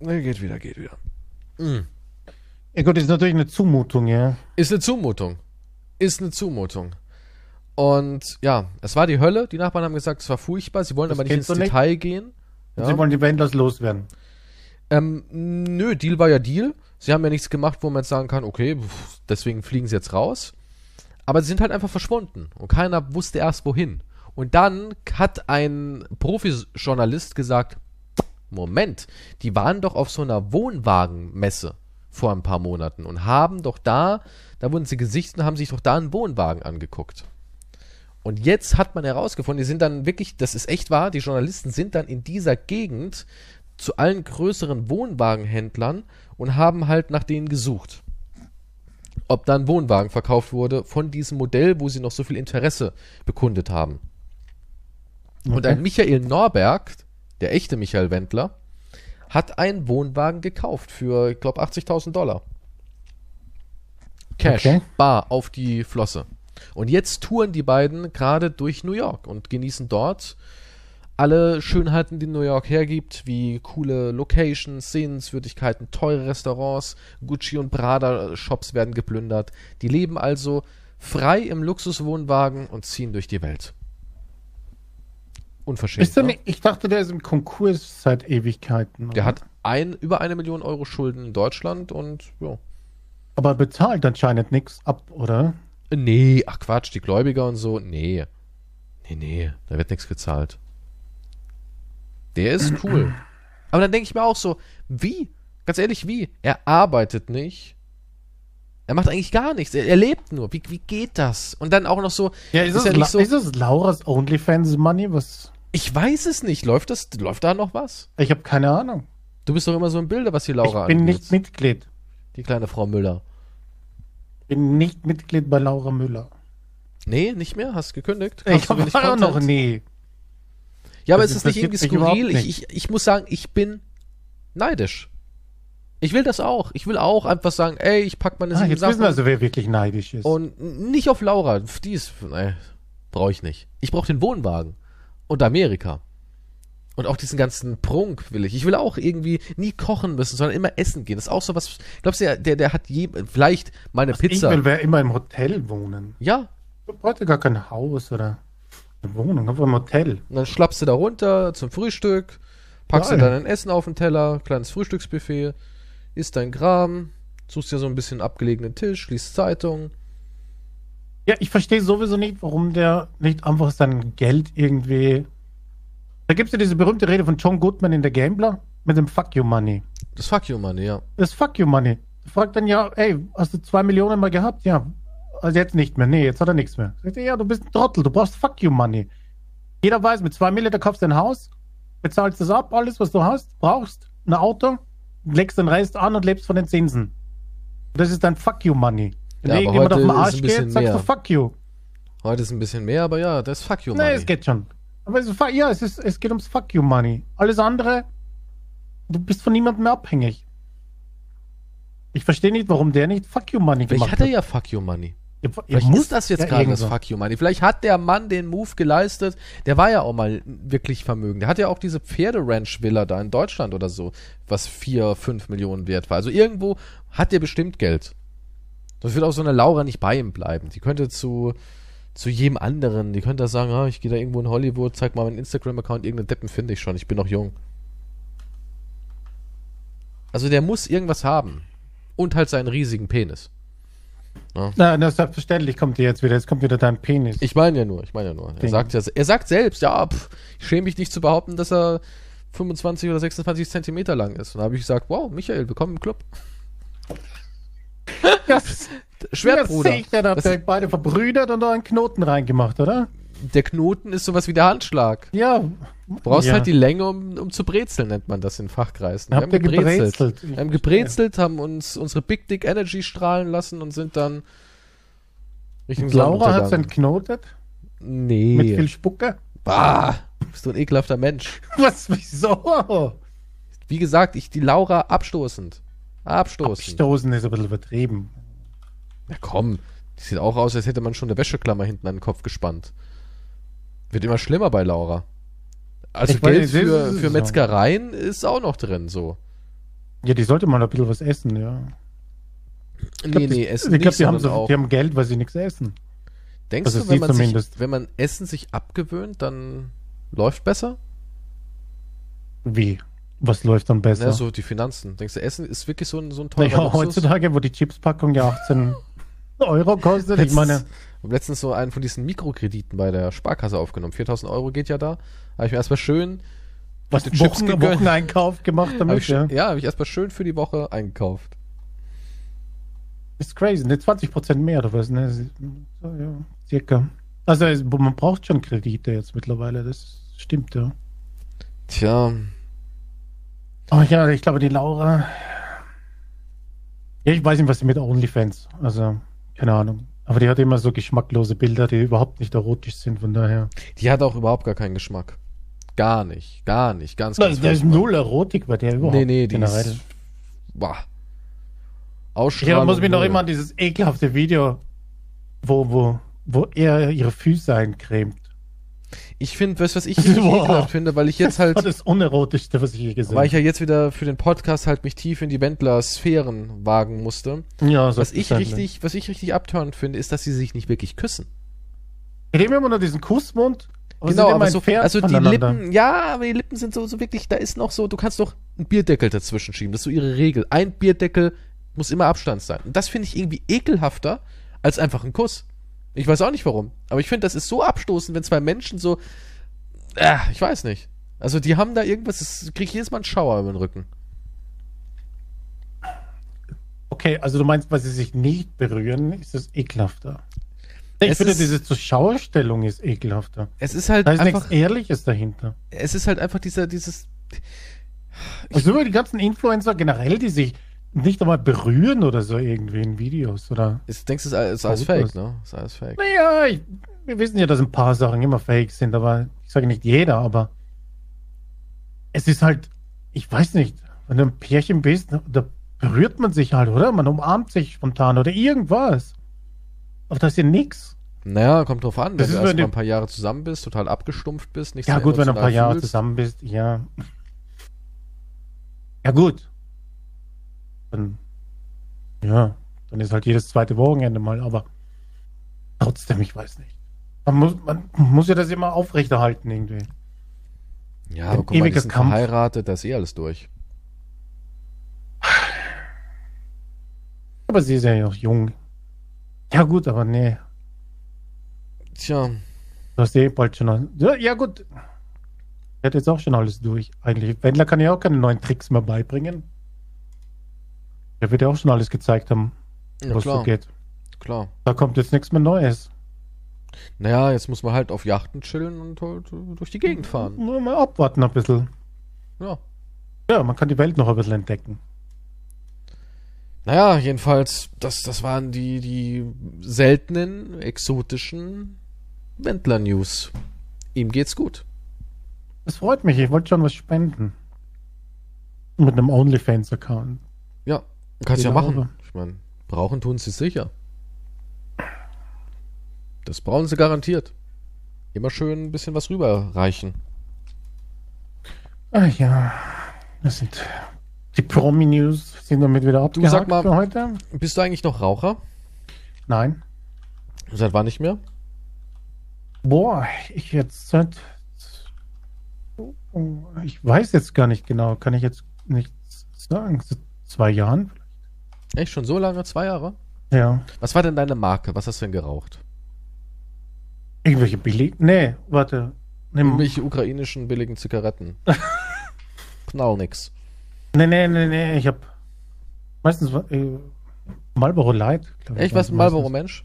[SPEAKER 1] Nee, geht wieder, geht wieder.
[SPEAKER 2] Ja gut, ist natürlich eine Zumutung, ja.
[SPEAKER 1] Ist eine Zumutung. Ist eine Zumutung. Und ja, es war die Hölle. Die Nachbarn haben gesagt, es war furchtbar. Sie wollen
[SPEAKER 2] Das
[SPEAKER 1] aber nicht ins
[SPEAKER 2] du nicht?
[SPEAKER 1] Detail gehen. Ja.
[SPEAKER 2] Sie wollen die Wendlers loswerden.
[SPEAKER 1] Ähm, nö, Deal war ja Deal. Sie haben ja nichts gemacht, wo man jetzt sagen kann, okay, pff, deswegen fliegen sie jetzt raus. Aber sie sind halt einfach verschwunden und keiner wusste erst wohin. Und dann hat ein Profi-Journalist gesagt, Moment, die waren doch auf so einer Wohnwagenmesse vor ein paar Monaten und haben doch da, da wurden sie gesichtet und haben sich doch da einen Wohnwagen angeguckt. Und jetzt hat man herausgefunden, die sind dann wirklich, das ist echt wahr, die Journalisten sind dann in dieser Gegend zu allen größeren Wohnwagenhändlern und haben halt nach denen gesucht. Ob da ein Wohnwagen verkauft wurde von diesem Modell, wo sie noch so viel Interesse bekundet haben. Und
[SPEAKER 2] Okay.
[SPEAKER 1] ein Michael Norberg, der echte Michael Wendler, hat einen Wohnwagen gekauft für, ich glaube, 80.000 Dollar. Cash,
[SPEAKER 2] Okay.
[SPEAKER 1] bar auf die Flosse. Und jetzt touren die beiden gerade durch New York und genießen dort alle Schönheiten, die New York hergibt, wie coole Locations, Sehenswürdigkeiten, teure Restaurants, Gucci und Prada Shops werden geplündert. Die leben also frei im Luxuswohnwagen und ziehen durch die Welt. Unverschämt.
[SPEAKER 2] Ist der
[SPEAKER 1] ne?
[SPEAKER 2] nicht, ich dachte, der ist im Konkurs seit Ewigkeiten.
[SPEAKER 1] Der
[SPEAKER 2] oder?
[SPEAKER 1] hat ein, über eine Million Euro Schulden in Deutschland und ja.
[SPEAKER 2] Aber bezahlt anscheinend nichts ab, oder?
[SPEAKER 1] Nee, ach Quatsch, die Gläubiger und so, nee. Nee, nee, da wird nichts gezahlt. Der ist cool. [clears throat] Aber dann denke ich mir auch so, wie? Ganz ehrlich, wie? Er arbeitet nicht. Er macht eigentlich gar nichts. Er, er lebt nur. Wie, wie geht das? Und dann auch noch so.
[SPEAKER 2] Ja, ist,
[SPEAKER 1] ist
[SPEAKER 2] es,
[SPEAKER 1] ja
[SPEAKER 2] La
[SPEAKER 1] nicht so.
[SPEAKER 2] ist es Lauras OnlyFans Money? Was?
[SPEAKER 1] Ich weiß es nicht. Läuft das? Läuft da noch was?
[SPEAKER 2] Ich habe keine Ahnung.
[SPEAKER 1] Du bist doch immer so im Bilde, was die
[SPEAKER 2] Ich
[SPEAKER 1] Laura
[SPEAKER 2] bin
[SPEAKER 1] angeht.
[SPEAKER 2] nicht Mitglied.
[SPEAKER 1] Die kleine Frau Müller.
[SPEAKER 2] Bin nicht Mitglied bei Laura Müller.
[SPEAKER 1] Nee, nicht mehr? Hast gekündigt?
[SPEAKER 2] Ich
[SPEAKER 1] du wenig
[SPEAKER 2] habe auch noch nie.
[SPEAKER 1] Ja, aber
[SPEAKER 2] Das
[SPEAKER 1] ist es nicht irgendwie skurril?
[SPEAKER 2] überhaupt
[SPEAKER 1] Ich, ich, ich muss sagen, ich bin neidisch. Ich will das auch. Ich will auch einfach sagen, ey, ich pack meine
[SPEAKER 2] Ah,
[SPEAKER 1] sieben
[SPEAKER 2] jetzt wissen
[SPEAKER 1] Sachen
[SPEAKER 2] wir also, wer wirklich neidisch ist.
[SPEAKER 1] und nicht auf Laura. Die ist, nee, brauche ich nicht. Ich brauche den Wohnwagen und Amerika. Und auch diesen ganzen Prunk will ich. Ich will auch irgendwie nie kochen müssen, sondern immer essen gehen. Das ist auch so was. Glaubst du, der, der, der hat je, vielleicht mal eine
[SPEAKER 2] ich
[SPEAKER 1] Pizza.
[SPEAKER 2] will wer immer im Hotel wohnen.
[SPEAKER 1] ja,
[SPEAKER 2] Ich brauche gar kein Haus oder eine Wohnung, einfach im Hotel.
[SPEAKER 1] Und dann schlappst du da runter zum Frühstück, packst
[SPEAKER 2] Geil.
[SPEAKER 1] dir dann ein Essen auf den Teller, kleines Frühstücksbuffet, isst dein Kram, suchst dir so ein bisschen abgelegenen Tisch, liest Zeitung.
[SPEAKER 2] Ja, ich verstehe sowieso nicht, warum der nicht einfach sein Geld irgendwie. Da gibt es ja diese berühmte Rede von John Goodman in der Gambler mit dem Fuck You Money.
[SPEAKER 1] Das Fuck you Money, ja.
[SPEAKER 2] Das Fuck You Money. Er fragt dann ja, ey, hast du zwei Millionen mal gehabt? Ja. Also jetzt nicht mehr. Nee, jetzt hat er nichts mehr. Sagt er, ja, du bist ein Trottel, du brauchst Fuck You Money. Jeder weiß, mit zwei Millionen, da kaufst du ein Haus, bezahlst das ab, alles, was du hast, brauchst, ein Auto, legst den Rest an und lebst von den Zinsen. Das ist dein Fuck You Money.
[SPEAKER 1] Ja,
[SPEAKER 2] dir
[SPEAKER 1] aber
[SPEAKER 2] irgendjemand auf
[SPEAKER 1] heute
[SPEAKER 2] den
[SPEAKER 1] ist
[SPEAKER 2] Arsch
[SPEAKER 1] ein bisschen
[SPEAKER 2] geht, sagst
[SPEAKER 1] mehr.
[SPEAKER 2] du Fuck You.
[SPEAKER 1] Heute ist ein bisschen mehr, aber ja, das ist Fuck you
[SPEAKER 2] Nee,
[SPEAKER 1] Money.
[SPEAKER 2] es geht schon. Aber es ja, es, ist, es geht ums Fuck You Money. Alles andere, du bist von niemandem mehr abhängig. Ich verstehe nicht, warum der nicht Fuck You Money
[SPEAKER 1] Vielleicht
[SPEAKER 2] gemacht
[SPEAKER 1] hat er ja Fuck you Money.
[SPEAKER 2] Ihr
[SPEAKER 1] Vielleicht ist das jetzt
[SPEAKER 2] ja
[SPEAKER 1] gerade das Fuck You Money. Vielleicht hat der Mann den Move geleistet. Der war ja auch mal wirklich vermögend. Der hat ja auch diese Pferderanch-Villa da in Deutschland oder so, was vier, fünf Millionen wert war. Also irgendwo hat der bestimmt Geld. Das wird auch so eine Laura nicht bei ihm bleiben. Die könnte zu, zu jedem anderen, die könnte sagen, ah, ich gehe da irgendwo in Hollywood, zeig mal meinen Instagram-Account, irgendeinen Deppen finde ich schon, ich bin noch jung. Also der muss irgendwas haben. Und halt seinen riesigen Penis.
[SPEAKER 2] Na, na, selbstverständlich kommt dir jetzt wieder. Jetzt kommt wieder dein Penis.
[SPEAKER 1] Ich meine ja nur, ich meine ja nur. Er sagt ja, er sagt selbst, ja, pff, ich schäme mich nicht zu behaupten, dass er 25 oder 26 Zentimeter lang ist. Und da habe ich gesagt, wow, Michael, willkommen im Club. [laughs]
[SPEAKER 2] das,
[SPEAKER 1] Schwertbruder.
[SPEAKER 2] Ja, sicher, da habt
[SPEAKER 1] Das-
[SPEAKER 2] ihr beide verbrüdert und da einen Knoten reingemacht, oder?
[SPEAKER 1] Der Knoten ist sowas wie der Handschlag.
[SPEAKER 2] Ja.
[SPEAKER 1] Du brauchst
[SPEAKER 2] ja.
[SPEAKER 1] halt die Länge, um, um zu brezeln, nennt man das in Fachkreisen.
[SPEAKER 2] Habt ihr gebrezelt?
[SPEAKER 1] Wir haben gebrezelt, haben uns unsere Big Dick Energy strahlen lassen und sind dann Richtung
[SPEAKER 2] Laura hat es entknotet
[SPEAKER 1] Nee.
[SPEAKER 2] mit viel Spucke.
[SPEAKER 1] bah, bist du ein ekelhafter Mensch. [laughs]
[SPEAKER 2] Was, wieso?
[SPEAKER 1] Wie gesagt, ich die Laura abstoßend. Abstoßend.
[SPEAKER 2] Stoßen ist ein bisschen übertrieben.
[SPEAKER 1] Na komm, die sieht auch aus, als hätte man schon eine Wäscheklammer hinten an den Kopf gespannt. Wird immer schlimmer bei Laura. Also
[SPEAKER 2] Ich
[SPEAKER 1] Geld
[SPEAKER 2] ist
[SPEAKER 1] für, für. Metzgereien ist auch noch drin, so.
[SPEAKER 2] Ja, die sollte mal ein bisschen was essen, ja. Ich glaub,
[SPEAKER 1] nee, nee, essen
[SPEAKER 2] Ich glaube,
[SPEAKER 1] nicht,
[SPEAKER 2] die, haben so, die haben Geld, weil sie nichts essen.
[SPEAKER 1] Denkst
[SPEAKER 2] also
[SPEAKER 1] du, wenn man, sich, wenn man Essen sich abgewöhnt, dann läuft besser?
[SPEAKER 2] Wie? Was läuft dann besser?
[SPEAKER 1] Ja, so die Finanzen. Denkst du, Essen ist wirklich so ein, so ein teurer
[SPEAKER 2] naja,
[SPEAKER 1] Luxus?
[SPEAKER 2] heutzutage, wo die Chipspackung ja 18 [laughs] Euro kostet, ich meine,
[SPEAKER 1] Ich habe letztens so einen von diesen Mikrokrediten bei der Sparkasse aufgenommen. 4000 Euro geht ja da. Habe ich mir erstmal schön
[SPEAKER 2] was
[SPEAKER 1] die Chips gegönnt.
[SPEAKER 2] Wocheneinkauf gemacht
[SPEAKER 1] Hab
[SPEAKER 2] damit,
[SPEAKER 1] ich,
[SPEAKER 2] ja.
[SPEAKER 1] ja, habe ich erstmal schön für die Woche eingekauft.
[SPEAKER 2] Ist crazy, ne? 20% mehr oder was, ne? So, ja, circa. Also man braucht schon Kredite jetzt mittlerweile, das stimmt, ja.
[SPEAKER 1] Tja,
[SPEAKER 2] Aber ja, ich glaube, die Laura. Ja, ich weiß nicht, was sie mit OnlyFans. Also, keine Ahnung. Aber die hat immer so geschmacklose Bilder, die überhaupt nicht erotisch sind, von daher.
[SPEAKER 1] die hat auch überhaupt gar keinen Geschmack. Gar nicht, gar nicht, ganz, ganz
[SPEAKER 2] ist, da ist null Erotik bei der überhaupt.
[SPEAKER 1] Nee, nee, die
[SPEAKER 2] generell.
[SPEAKER 1] ist, boah.
[SPEAKER 2] Ich
[SPEAKER 1] Ausstrahlung.
[SPEAKER 2] muss mich noch immer an dieses ekelhafte Video, wo, wo, wo er ihre Füße eincremt.
[SPEAKER 1] Ich finde, weißt du, was ich [laughs] ekelhaft finde, weil ich jetzt halt,
[SPEAKER 2] das Unerotischste, was ich je gesehen
[SPEAKER 1] weil ich ja jetzt wieder für den Podcast halt mich tief in die Wendler-Sphären wagen musste.
[SPEAKER 2] Ja, so
[SPEAKER 1] Was ich richtig, was ich richtig abtörend finde, ist, dass sie sich nicht wirklich küssen.
[SPEAKER 2] Wir haben immer nur diesen Kussmund.
[SPEAKER 1] genau, aber so, also die. Lippen, ja, aber die Lippen sind so, so wirklich, da ist noch so, du kannst doch einen Bierdeckel dazwischen schieben, das ist so ihre Regel. Ein Bierdeckel muss immer Abstand sein. Und das finde ich irgendwie ekelhafter als einfach ein Kuss. Ich weiß auch nicht warum, aber ich finde, das ist so abstoßend, wenn zwei Menschen so, äh, ich weiß nicht. Also die haben da irgendwas, das krieg ich jedes Mal einen Schauer über den Rücken.
[SPEAKER 2] Okay, also du meinst, weil sie sich nicht berühren, ist das ekelhafter. Ich
[SPEAKER 1] Es
[SPEAKER 2] finde,
[SPEAKER 1] ist-
[SPEAKER 2] diese zur Schaustellung ist ekelhafter.
[SPEAKER 1] Es ist halt
[SPEAKER 2] Da ist
[SPEAKER 1] einfach,
[SPEAKER 2] nichts Ehrliches dahinter.
[SPEAKER 1] es ist halt einfach dieser, dieses,
[SPEAKER 2] Also über die ganzen Influencer generell, die sich nicht einmal berühren oder so irgendwie in Videos, oder?
[SPEAKER 1] ich denkst du, es ist alles, ist alles fake, ne? Ist alles fake.
[SPEAKER 2] Naja, ich, wir wissen ja, dass ein paar Sachen immer fake sind, aber ich sage nicht jeder, aber es ist halt, ich weiß nicht, wenn du ein Pärchen bist, da berührt man sich halt, oder? Man umarmt sich spontan oder irgendwas. Aber das ist ja nix.
[SPEAKER 1] Naja, kommt drauf an, wenn
[SPEAKER 2] Das
[SPEAKER 1] du
[SPEAKER 2] ist,
[SPEAKER 1] erst
[SPEAKER 2] wenn
[SPEAKER 1] mal
[SPEAKER 2] du-
[SPEAKER 1] ein paar Jahre zusammen bist, total abgestumpft bist, nicht
[SPEAKER 2] Ja gut, wenn du ein paar Jahre zusammen bist, ja. Ja gut. Dann, ja, dann ist halt jedes zweite Wochenende mal, aber trotzdem, ich weiß nicht. Man muss, man muss ja das immer aufrechterhalten irgendwie.
[SPEAKER 1] Ja,
[SPEAKER 2] Ein
[SPEAKER 1] aber guck mal, die sind
[SPEAKER 2] Kampf.
[SPEAKER 1] verheiratet, da ist eh alles durch.
[SPEAKER 2] Aber sie ist ja noch jung. Ja gut, aber nee.
[SPEAKER 1] Tja,
[SPEAKER 2] Du hast eh bald schon. ja gut. Er hat jetzt auch schon alles durch. Eigentlich. Wendler kann ja auch keine neuen Tricks mehr beibringen. Er wird ja auch schon alles gezeigt haben,
[SPEAKER 1] ja
[SPEAKER 2] was so
[SPEAKER 1] klar,
[SPEAKER 2] geht.
[SPEAKER 1] klar.
[SPEAKER 2] Da kommt jetzt nichts mehr Neues.
[SPEAKER 1] Naja, jetzt muss man halt auf Yachten chillen und halt durch die Gegend fahren.
[SPEAKER 2] Nur mal abwarten ein bisschen.
[SPEAKER 1] Ja.
[SPEAKER 2] Ja, man kann die Welt noch ein bisschen entdecken.
[SPEAKER 1] Naja, jedenfalls, das, das waren die, die seltenen, exotischen Wendler-News. Ihm geht's gut.
[SPEAKER 2] Das freut mich. Ich wollte schon was spenden. Mit einem OnlyFans-Account.
[SPEAKER 1] Kannst ja
[SPEAKER 2] Genau.
[SPEAKER 1] machen. Ich meine, brauchen tun sie sicher. Das brauchen sie garantiert. Immer schön ein bisschen was rüberreichen.
[SPEAKER 2] Ach ja, das sind die Promi-News. Sind damit wieder abgehakt
[SPEAKER 1] sag mal-
[SPEAKER 2] für heute?
[SPEAKER 1] Bist du eigentlich noch Raucher?
[SPEAKER 2] Nein.
[SPEAKER 1] Seit wann nicht mehr?
[SPEAKER 2] Boah, ich jetzt seit. Ich weiß jetzt gar nicht genau. Kann ich jetzt nicht sagen. Seit zwei Jahren?
[SPEAKER 1] Echt schon so lange? Zwei Jahre?
[SPEAKER 2] Ja.
[SPEAKER 1] Was war denn deine Marke? Was hast du denn geraucht?
[SPEAKER 2] Irgendwelche billig. Nee, warte. Nee,
[SPEAKER 1] Irgendwelche ukrainischen billigen Zigaretten. [laughs] Knall nix.
[SPEAKER 2] nee, nee, nee, nee. Ich hab meistens äh, Marlboro Light. glaub ich,
[SPEAKER 1] Echt was. Marlboro Mensch?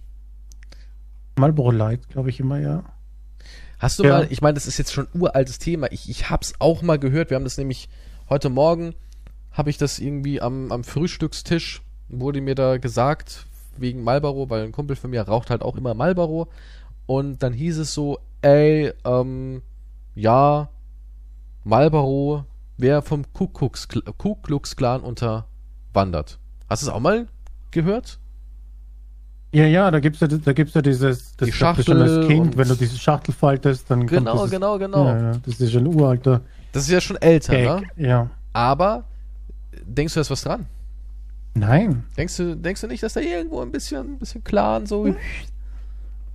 [SPEAKER 2] Marlboro Light, glaube ich immer, ja.
[SPEAKER 1] Hast du
[SPEAKER 2] Ja.
[SPEAKER 1] mal, ich meine, das ist jetzt schon ein uraltes Thema. Ich, ich hab's auch mal gehört. Wir haben das nämlich heute Morgen, habe ich das irgendwie am, am Frühstückstisch, wurde mir da gesagt, wegen Marlboro, weil ein Kumpel von mir raucht halt auch immer Marlboro. Und dann hieß es so, ey, ähm, ja, Marlboro wäre vom Ku Klux Kl- Ku Klux Klan unterwandert. Hast du es auch mal gehört?
[SPEAKER 2] Ja, ja, da gibt's ja, da gibt's ja dieses, das
[SPEAKER 1] Die
[SPEAKER 2] ja
[SPEAKER 1] Schachtel
[SPEAKER 2] als Kind, wenn du diese Schachtel faltest, dann kommt
[SPEAKER 1] Genau,
[SPEAKER 2] dieses,
[SPEAKER 1] genau, genau.
[SPEAKER 2] Ja, ja, das ist schon ein uralter
[SPEAKER 1] Das ist ja schon älter,
[SPEAKER 2] Gag.
[SPEAKER 1] ne?
[SPEAKER 2] Ja.
[SPEAKER 1] Aber denkst du, da ist was dran?
[SPEAKER 2] Nein.
[SPEAKER 1] Denkst du, denkst du nicht, dass da irgendwo ein bisschen, ein bisschen Clan, so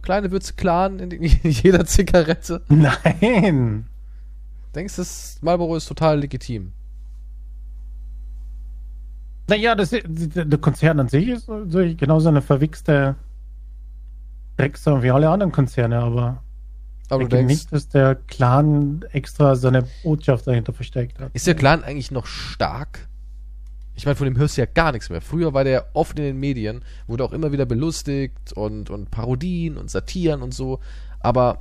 [SPEAKER 1] kleine Würze Clan in, in [laughs] jeder Zigarette?
[SPEAKER 2] Nein.
[SPEAKER 1] Denkst du, Marlboro ist total legitim?
[SPEAKER 2] Naja, das, ist- der der Konzern an sich ist so genauso eine verwichste Drecksau wie alle anderen Konzerne, aber
[SPEAKER 1] Aber
[SPEAKER 2] ich denke nicht, dass der Clan extra seine Botschaft dahinter versteckt hat.
[SPEAKER 1] ist der Clan eigentlich noch stark? Ich meine, von dem hörst du ja gar nichts mehr. Früher war der oft in den Medien, wurde auch immer wieder belustigt und, und Parodien und Satiren und so. Aber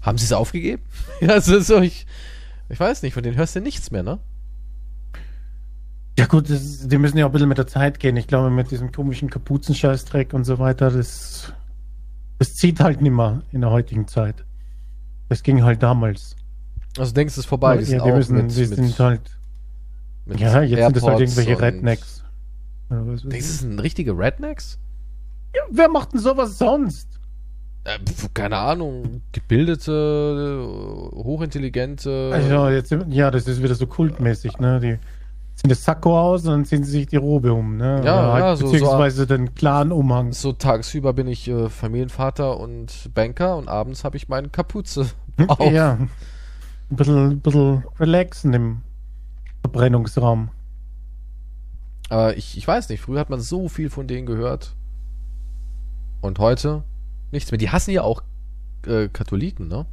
[SPEAKER 1] haben sie es aufgegeben? [laughs] ja, also so, ich, ich weiß nicht, von denen hörst du nichts mehr, ne?
[SPEAKER 2] Ja gut, ist- die müssen ja auch ein bisschen mit der Zeit gehen. Ich glaube, mit diesem komischen Kapuzenscheißdreck und so weiter, das, das zieht halt nicht mehr in der heutigen Zeit. Das ging halt damals.
[SPEAKER 1] Also denkst du, es ist vorbei? Die sind
[SPEAKER 2] ja, die müssen,
[SPEAKER 1] mit,
[SPEAKER 2] die sind halt, ja, jetzt sind das halt
[SPEAKER 1] AirPods
[SPEAKER 2] irgendwelche Rednecks. Ja,
[SPEAKER 1] das sind richtige Rednecks?
[SPEAKER 2] Ja, wer macht denn sowas sonst?
[SPEAKER 1] Äh, keine Ahnung, gebildete, äh, hochintelligente.
[SPEAKER 2] Also jetzt, ja, das ist wieder so kultmäßig, ne? Die ziehen das Sakko aus und dann ziehen sie sich die Robe um, ne?
[SPEAKER 1] Ja,
[SPEAKER 2] Oder
[SPEAKER 1] ja, so- so-
[SPEAKER 2] beziehungsweise den klaren Umhang.
[SPEAKER 1] so tagsüber bin ich äh, Familienvater und Banker und abends habe ich meine Kapuze [laughs] auf.
[SPEAKER 2] Ja. Ein bisschen, ein bisschen relaxen im Verbrennungsraum.
[SPEAKER 1] Aber ich, ich weiß nicht, früher hat man so viel von denen gehört. Und heute nichts mehr. Die hassen ja auch äh, Katholiken, ne?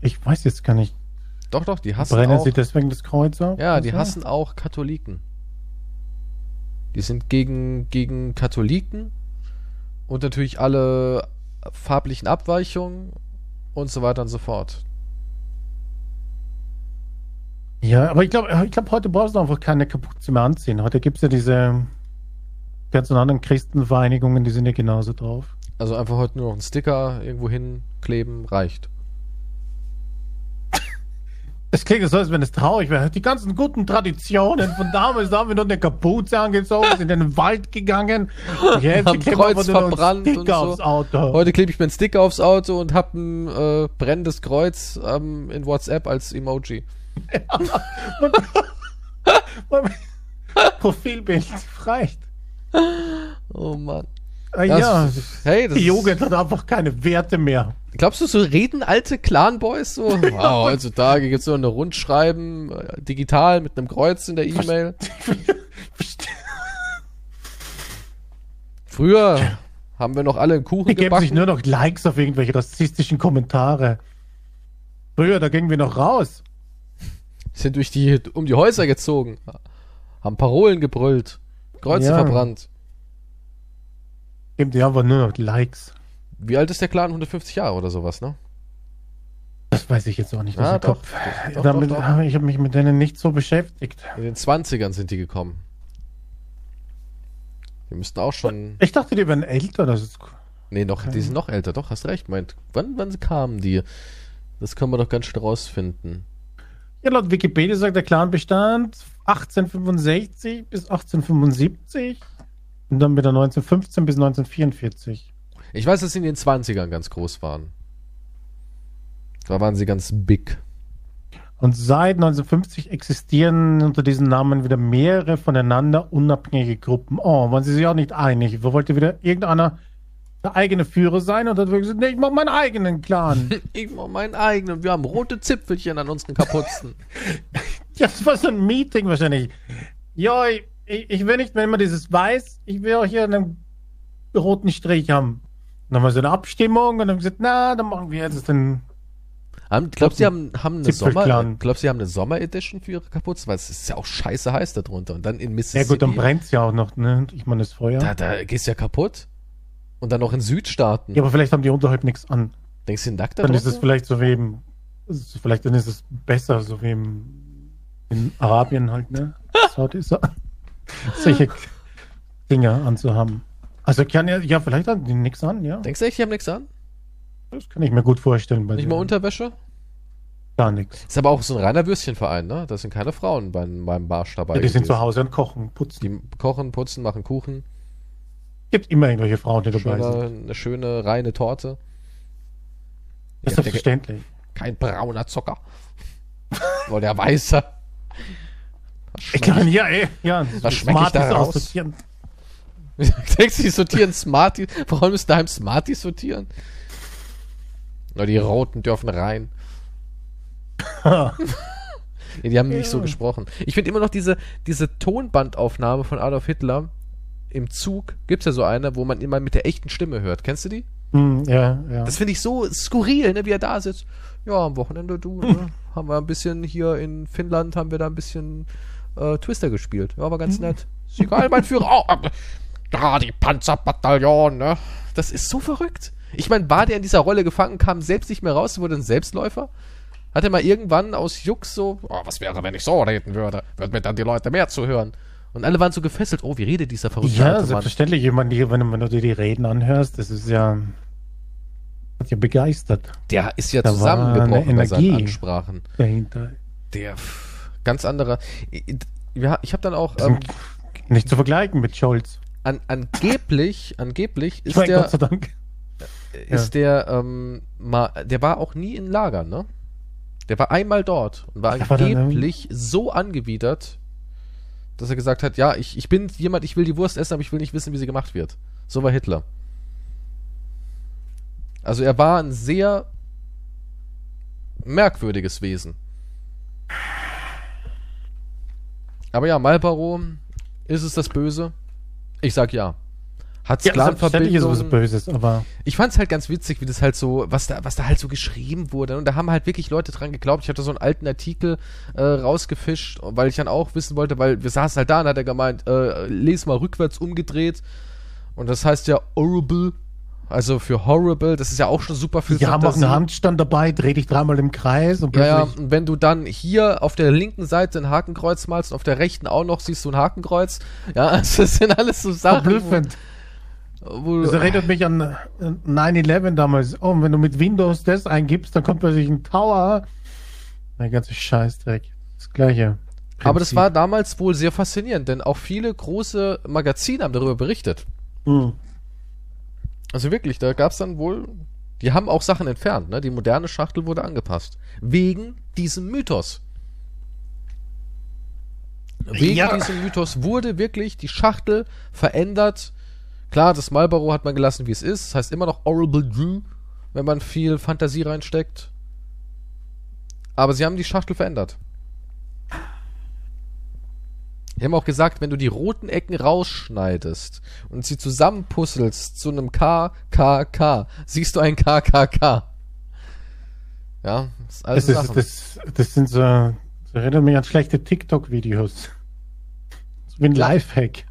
[SPEAKER 2] Ich weiß jetzt gar nicht.
[SPEAKER 1] Doch, doch, die hassen
[SPEAKER 2] Brennen
[SPEAKER 1] auch.
[SPEAKER 2] sie deswegen das Kreuz auf?
[SPEAKER 1] Ja, die hassen auch Katholiken. Die sind gegen, gegen Katholiken und natürlich alle farblichen Abweichungen und so weiter und so fort.
[SPEAKER 2] Ja, aber ich glaube, ich glaub, heute brauchst du einfach keine Kapuze mehr anziehen. Heute gibt es ja diese ganzen anderen Christenvereinigungen, die sind ja genauso drauf.
[SPEAKER 1] Also einfach heute nur noch einen Sticker irgendwo hinkleben, reicht.
[SPEAKER 2] Das klingt so, als wenn es traurig wäre. Die ganzen guten Traditionen von damals, da haben wir noch eine Kapuze angezogen, sind in den Wald gegangen. Jetzt
[SPEAKER 1] Haben Kreuz
[SPEAKER 2] nur
[SPEAKER 1] verbrannt und so.
[SPEAKER 2] aufs Auto.
[SPEAKER 1] Heute klebe ich mir einen Sticker aufs Auto und hab ein äh, brennendes Kreuz ähm, in WhatsApp als Emoji. [laughs]
[SPEAKER 2] Profilbild reicht.
[SPEAKER 1] Oh Mann.
[SPEAKER 2] Ah,
[SPEAKER 1] Das-
[SPEAKER 2] ja,
[SPEAKER 1] Hey, das
[SPEAKER 2] die Jugend hat einfach keine Werte mehr.
[SPEAKER 1] Glaubst du, so reden alte Clan-Boys so? [laughs] Wow, heutzutage gibt's so eine Rundschreiben, äh, digital mit einem Kreuz in der E-Mail. [laughs] Früher haben wir noch alle einen Kuchen
[SPEAKER 2] Die geben sich
[SPEAKER 1] gebacken.
[SPEAKER 2] nur noch Likes auf irgendwelche rassistischen Kommentare. Früher, da gingen wir noch raus.
[SPEAKER 1] Sind durch die, um die Häuser gezogen. Haben Parolen gebrüllt. Kreuze
[SPEAKER 2] Ja.
[SPEAKER 1] verbrannt.
[SPEAKER 2] Geben die einfach nur noch Likes.
[SPEAKER 1] Wie alt ist der Clan? 150 Jahre oder sowas, ne?
[SPEAKER 2] Das weiß ich jetzt auch nicht. aus
[SPEAKER 1] Ja,
[SPEAKER 2] dem. Kopf.
[SPEAKER 1] Doch,
[SPEAKER 2] Damit,
[SPEAKER 1] doch, doch.
[SPEAKER 2] Ich habe mich mit denen nicht so beschäftigt.
[SPEAKER 1] In den 20ern sind die gekommen. Die müssten auch schon.
[SPEAKER 2] Ich dachte, die wären älter. Das ist,
[SPEAKER 1] Nee, noch, die sind noch älter, doch, hast recht. Meint, wann, wann kamen die? Das können wir doch ganz schnell rausfinden.
[SPEAKER 2] Ja, laut Wikipedia sagt der Clan bestand 1865 bis 1875 und dann wieder 1915 bis 1944.
[SPEAKER 1] Ich weiß, dass sie in den 20ern ganz groß waren. Da waren sie ganz big.
[SPEAKER 2] Und seit 1950 existieren unter diesem Namen wieder mehrere voneinander unabhängige Gruppen. Oh, waren sie sich auch nicht einig? Wo wollte wieder irgendeiner eigene Führer sein? Und dann wird gesagt, nee, ich mach meinen eigenen Clan. [laughs]
[SPEAKER 1] Ich mach meinen eigenen. Wir haben rote Zipfelchen an unseren Kapuzen. [laughs]
[SPEAKER 2] ja, das war so ein Meeting wahrscheinlich. Ja, ich, ich, will nicht, wenn man dieses weiß, ich will auch hier einen roten Strich haben. Dann haben wir so eine Abstimmung und dann haben gesagt, na, dann machen wir jetzt den
[SPEAKER 1] Haben, glaubst du, sie haben, haben eine Sommer, glaubst, sie haben eine Sommer-Edition für ihre Kapuzen? Weil es ist ja auch scheiße heiß da drunter. Und dann in
[SPEAKER 2] Ja
[SPEAKER 1] Mississippi.
[SPEAKER 2] gut, dann brennt's ja auch noch, ne? Ich meine, das Feuer.
[SPEAKER 1] da, da gehst du ja kaputt. Und dann noch in Südstaaten.
[SPEAKER 2] ja, aber vielleicht haben die unterhalb nichts an.
[SPEAKER 1] Denkst du, nackt da
[SPEAKER 2] Dann ist es vielleicht so wie im, vielleicht dann ist es besser, so wie im, in Arabien halt, ne? Saudi [laughs] so, [laughs] solche Dinge anzuhaben. Also kann ja, ja, vielleicht haben die nichts an, ja.
[SPEAKER 1] Denkst du echt, die haben nichts an?
[SPEAKER 2] Das kann ich mir gut vorstellen. Bei
[SPEAKER 1] Nicht mal Unterwäsche?
[SPEAKER 2] Gar nichts.
[SPEAKER 1] Ist aber auch so ein reiner Würstchenverein, ne? Da sind keine Frauen beim, beim Barsch dabei.
[SPEAKER 2] Ja, die sind
[SPEAKER 1] gewesen.
[SPEAKER 2] zu Hause und kochen, putzen.
[SPEAKER 1] Die kochen, putzen, machen Kuchen.
[SPEAKER 2] Gibt immer irgendwelche Frauen, die dabei sind.
[SPEAKER 1] eine schöne, reine Torte.
[SPEAKER 2] Das ist
[SPEAKER 1] Ja,
[SPEAKER 2] selbstverständlich.
[SPEAKER 1] Kein brauner Zucker. Oder der weiße. [laughs]
[SPEAKER 2] Ich kann, ja, ey, ja.
[SPEAKER 1] Was schmeck ich da raus? [laughs] Denkst du, die sortieren Smarties? Warum müssen daheim Smarties sortieren? Na, die Roten dürfen rein. [laughs] Nee, die haben nicht so gesprochen. Ich finde immer noch diese, diese Tonbandaufnahme von Adolf Hitler im Zug. Gibt's ja so eine, wo man immer mit der echten Stimme hört. Kennst du die?
[SPEAKER 2] Hm, ja, ja.
[SPEAKER 1] Das finde ich so skurril, ne, wie er da sitzt. Ja, am Wochenende, du, ne, haben wir ein bisschen hier in Finnland, haben wir da ein bisschen äh, Twister gespielt. Ja, war ganz nett. Ist egal, mein Führer. Oh, da, die Panzerbataillon, ne? Das ist so verrückt. Ich meine, war der in dieser Rolle gefangen, kam selbst nicht mehr raus, wurde ein Selbstläufer? Hat er mal irgendwann aus Jux so, oh, was wäre, wenn ich so reden würde? Würden mir dann die Leute mehr zuhören? Und alle waren so gefesselt, oh, wie redet dieser verrückte
[SPEAKER 2] Ja,
[SPEAKER 1] alte
[SPEAKER 2] selbstverständlich. Ich die- wenn, du- wenn du dir die Reden anhörst, das ist ja, hat ja begeistert
[SPEAKER 1] Der ist ja
[SPEAKER 2] Da
[SPEAKER 1] zusammengebrochen bei seinen. Ansprachen.
[SPEAKER 2] dahinter.
[SPEAKER 1] Der ganz anderer. Ich, ja, ich habe dann auch ähm,
[SPEAKER 2] nicht zu vergleichen mit Scholz.
[SPEAKER 1] an, angeblich, angeblich
[SPEAKER 2] Ich
[SPEAKER 1] ist
[SPEAKER 2] meine,
[SPEAKER 1] der,
[SPEAKER 2] Gott sei Dank.
[SPEAKER 1] ist der, ähm, mal, der war auch nie in Lagern, ne? Der war einmal dort und war
[SPEAKER 2] Ja,
[SPEAKER 1] angeblich so angewidert, dass er gesagt hat, ja, ich, ich bin jemand, ich will die Wurst essen, aber ich will nicht wissen, wie sie gemacht wird. So war Hitler. Also er war ein sehr merkwürdiges Wesen. Aber ja, Marlboro, ist es das Böse? Ich sag ja.
[SPEAKER 2] Ja, ist es was? Böses, aber
[SPEAKER 1] Ich fand's halt ganz witzig, wie das halt so, was da, was da halt so geschrieben wurde. Und da haben halt wirklich Leute dran geglaubt. Ich hatte so einen alten Artikel äh, rausgefischt, weil ich dann auch wissen wollte, weil wir saßen halt da und hat er gemeint, äh, les mal rückwärts umgedreht. Und das heißt ja horrible, also für horrible, das ist ja auch schon super viel
[SPEAKER 2] die haben auch einen Handstand dabei, dreh dich dreimal im Kreis und
[SPEAKER 1] ja, ja, und wenn du dann hier auf der linken Seite ein Hakenkreuz malst und auf der rechten auch noch siehst du ein Hakenkreuz, ja, [laughs] also das sind alles so Sachen,
[SPEAKER 2] verblüffend.
[SPEAKER 1] wo
[SPEAKER 2] Das erinnert mich an äh, 9-11 damals. Oh, wenn du mit Windows das eingibst, dann kommt plötzlich ein Tower. Der ganze Scheißdreck. Das gleiche.
[SPEAKER 1] Aber das
[SPEAKER 2] Prinzip.
[SPEAKER 1] war damals wohl sehr faszinierend, denn auch viele große Magazine haben darüber berichtet.
[SPEAKER 2] Hm.
[SPEAKER 1] Also wirklich, da gab es dann wohl, die haben auch Sachen entfernt, ne? Die moderne Schachtel wurde angepasst. Wegen diesem Mythos. Wegen
[SPEAKER 2] Ja.
[SPEAKER 1] diesem Mythos wurde wirklich die Schachtel verändert. Klar, das Marlboro hat man gelassen, wie es ist. Das heißt immer noch Horrible Drew, wenn man viel Fantasie reinsteckt. Aber sie haben die Schachtel verändert. Die haben auch gesagt, wenn du die roten Ecken rausschneidest und sie zusammenpuzzelst zu einem KKK, siehst du ein KKK. Ja, das ist alles
[SPEAKER 2] Das, ist, das, das sind so, das erinnert mich an schlechte TikTok-Videos. So wie ein. Lifehack.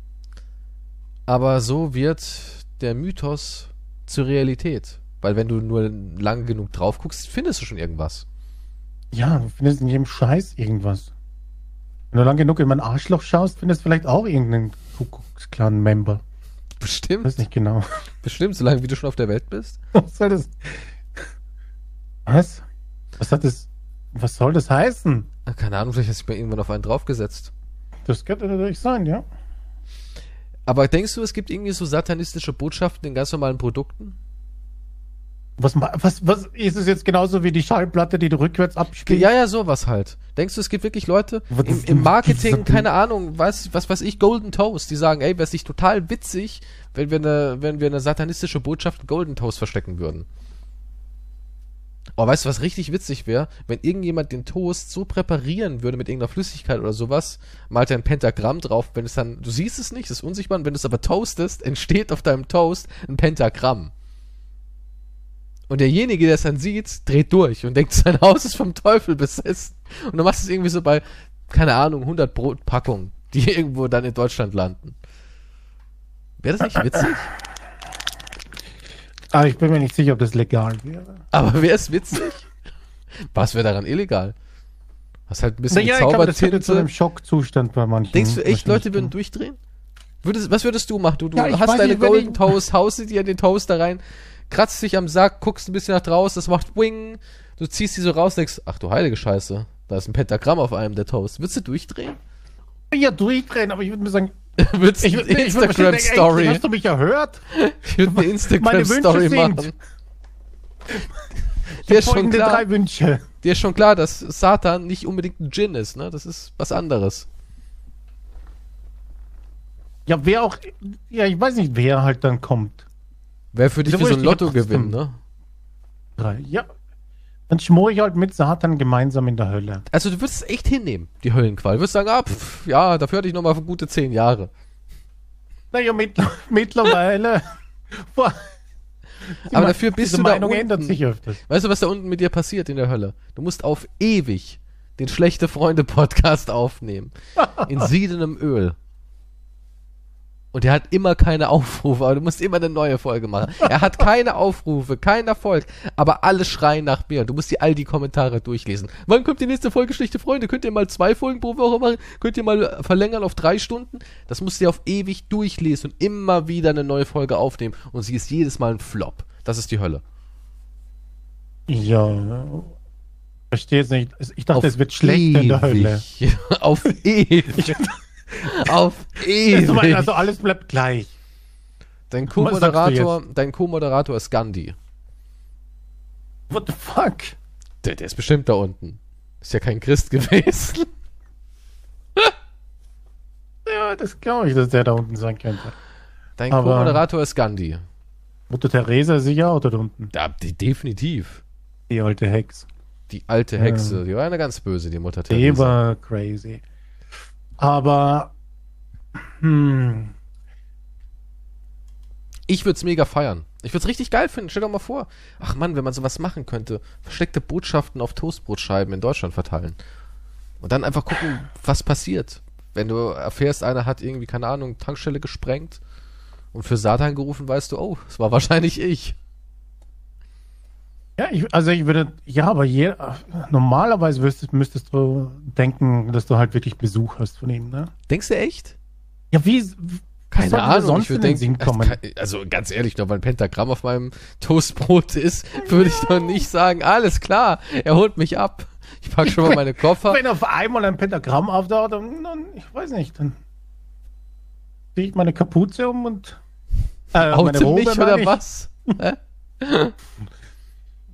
[SPEAKER 1] Aber so wird der Mythos zur Realität. Weil wenn du nur lang genug drauf guckst, findest du schon irgendwas.
[SPEAKER 2] Ja, du findest in jedem Scheiß irgendwas. Wenn du lang genug in mein Arschloch schaust, findest du vielleicht auch irgendeinen Kuckucksklan-Member.
[SPEAKER 1] Bestimmt,
[SPEAKER 2] Weiß nicht genau.
[SPEAKER 1] bestimmt, solange wie du schon auf der Welt bist. [laughs]
[SPEAKER 2] Was soll das? Was? Was hat das? Was soll das heißen?
[SPEAKER 1] Keine Ahnung, vielleicht hast du mir irgendwann auf einen draufgesetzt.
[SPEAKER 2] Das könnte natürlich sein, ja.
[SPEAKER 1] Aber denkst du, es gibt irgendwie so satanistische Botschaften in ganz normalen Produkten?
[SPEAKER 2] Was, was, was ist es jetzt genauso wie die Schallplatte, die du rückwärts abspielst?
[SPEAKER 1] Ja, ja, sowas halt. Denkst du, es gibt wirklich Leute im, im Marketing, keine Ahnung, was, was weiß ich, Golden Toast, die sagen, ey, wäre es nicht total witzig, wenn wir eine, wenn wir eine satanistische Botschaft in Golden Toast verstecken würden. Oh, weißt du, was richtig witzig wäre? Wenn irgendjemand den Toast so präparieren würde mit irgendeiner Flüssigkeit oder sowas, malt er ein Pentagramm drauf, wenn es dann, du siehst es nicht, es ist unsichtbar, und wenn du es aber toastest, entsteht auf deinem Toast ein Pentagramm. Und derjenige, der es dann sieht, dreht durch und denkt, [laughs] sein Haus ist vom Teufel besessen. Und du machst es irgendwie so bei, keine Ahnung, 100 Brotpackungen, die [laughs] irgendwo dann in Deutschland landen. Wäre das nicht witzig?
[SPEAKER 2] Aber ich bin mir nicht sicher, ob das legal wäre.
[SPEAKER 1] Aber wäre es witzig? Was wäre daran illegal? Hast halt ein bisschen
[SPEAKER 2] Naja, ich glaube, das wird zu einem
[SPEAKER 1] Zaubertinte.
[SPEAKER 2] Schockzustand bei manchen.
[SPEAKER 1] Denkst du echt, Leute würden durchdrehen? Würdest, was würdest du machen? Du, du
[SPEAKER 2] Ja,
[SPEAKER 1] hast deine
[SPEAKER 2] nicht,
[SPEAKER 1] Golden Toast, haust sie dir in den Toaster rein, kratzt dich am Sack, guckst ein bisschen nach draußen, das macht Wing, du ziehst die so raus, denkst, ach du heilige Scheiße, da ist ein Pentagramm auf einem der Toast. Würdest du durchdrehen?
[SPEAKER 2] Ja, durchdrehen, aber ich würde mir sagen, [laughs]
[SPEAKER 1] Würdest
[SPEAKER 2] ich,
[SPEAKER 1] eine Instagram-Story?
[SPEAKER 2] hast du mich erhört? [laughs]
[SPEAKER 1] Ich würde eine Instagram-Story machen. [laughs] Dir ist schon klar,
[SPEAKER 2] drei Wünsche.
[SPEAKER 1] dir ist schon klar, dass Satan nicht unbedingt ein Djinn ist, ne? Das ist was anderes.
[SPEAKER 2] Ja, wer auch, ja, ich weiß nicht, wer halt dann kommt.
[SPEAKER 1] Wäre für dich wie so ein Lottogewinn,
[SPEAKER 2] trotzdem-
[SPEAKER 1] ne?
[SPEAKER 2] Drei. Ja. Dann schmor ich halt mit Satan gemeinsam in der Hölle.
[SPEAKER 1] Also du würdest es echt hinnehmen, die Höllenqual. Du würdest sagen, ah, pff, ja, dafür hatte ich noch mal gute zehn Jahre.
[SPEAKER 2] Naja, mit, [laughs] mittlerweile. Boah. Die
[SPEAKER 1] Aber dafür bist du da
[SPEAKER 2] Meinung
[SPEAKER 1] unten.
[SPEAKER 2] ändert sich öfters.
[SPEAKER 1] Weißt du, was da unten mit dir passiert in der Hölle? Du musst auf ewig den Schlechte Freunde Podcast aufnehmen. [laughs] In siedendem Öl. Und er hat immer keine Aufrufe, aber du musst immer eine neue Folge machen. Er hat keine Aufrufe, kein Erfolg, aber alle schreien nach mir. Du musst dir all die Kommentare durchlesen. Wann kommt die nächste Folge Schlechte Freunde? Könnt ihr mal zwei Folgen pro Woche machen? Könnt ihr mal verlängern auf drei Stunden? Das musst du dir auf ewig durchlesen und immer wieder eine neue Folge aufnehmen. Und sie ist jedes Mal ein Flop. Das ist die Hölle.
[SPEAKER 2] Ja. Verstehe jetzt nicht. Ich dachte, es wird schlecht in der Hölle.
[SPEAKER 1] ewig. [laughs] Auf [laughs] ewig. [laughs] Auf ewig.
[SPEAKER 2] also alles bleibt gleich.
[SPEAKER 1] dein Co-Moderator, dein Co-Moderator ist Gandhi.
[SPEAKER 2] What the fuck?
[SPEAKER 1] Der, der ist bestimmt da unten. Ist ja kein Christ [laughs] gewesen.
[SPEAKER 2] Ja, das glaube ich, dass der da unten sein könnte.
[SPEAKER 1] Dein Co-Moderator ist Gandhi.
[SPEAKER 2] Mutter Teresa sicher auch dort unten.
[SPEAKER 1] Ja, die, definitiv.
[SPEAKER 2] Die alte Hex.
[SPEAKER 1] Die alte Hexe. Die war eine ganz böse, die Mutter
[SPEAKER 2] Die
[SPEAKER 1] Teresa.
[SPEAKER 2] war crazy. Aber. Hm.
[SPEAKER 1] Ich würde es mega feiern. Ich würde es richtig geil finden. Stell doch mal vor. Ach Mann, wenn man sowas machen könnte. Versteckte Botschaften auf Toastbrotscheiben in Deutschland verteilen. Und dann einfach gucken, was passiert. Wenn du erfährst, einer hat irgendwie, keine Ahnung, Tankstelle gesprengt und für Satan gerufen, weißt du, oh, es war wahrscheinlich ich.
[SPEAKER 2] Ja, ich, also ich würde, ja, aber je, normalerweise müsstest, müsstest du denken, dass du halt wirklich Besuch hast von ihm, ne?
[SPEAKER 1] Denkst du echt?
[SPEAKER 2] Ja, wie,
[SPEAKER 1] Keine Ahnung,
[SPEAKER 2] sonst
[SPEAKER 1] ich würde denken,
[SPEAKER 2] kommen?
[SPEAKER 1] also ganz ehrlich, nur weil ein Pentagramm auf meinem Toastbrot ist, würde ich doch nicht sagen, alles klar, er holt mich ab. Ich pack schon mal meine Koffer. [laughs]
[SPEAKER 2] Wenn auf einmal ein Pentagramm auftaucht, dann, dann ich weiß nicht, dann ziehe ich meine Kapuze um und äh,
[SPEAKER 1] mich
[SPEAKER 2] meine
[SPEAKER 1] oder
[SPEAKER 2] ich.
[SPEAKER 1] was? [laughs]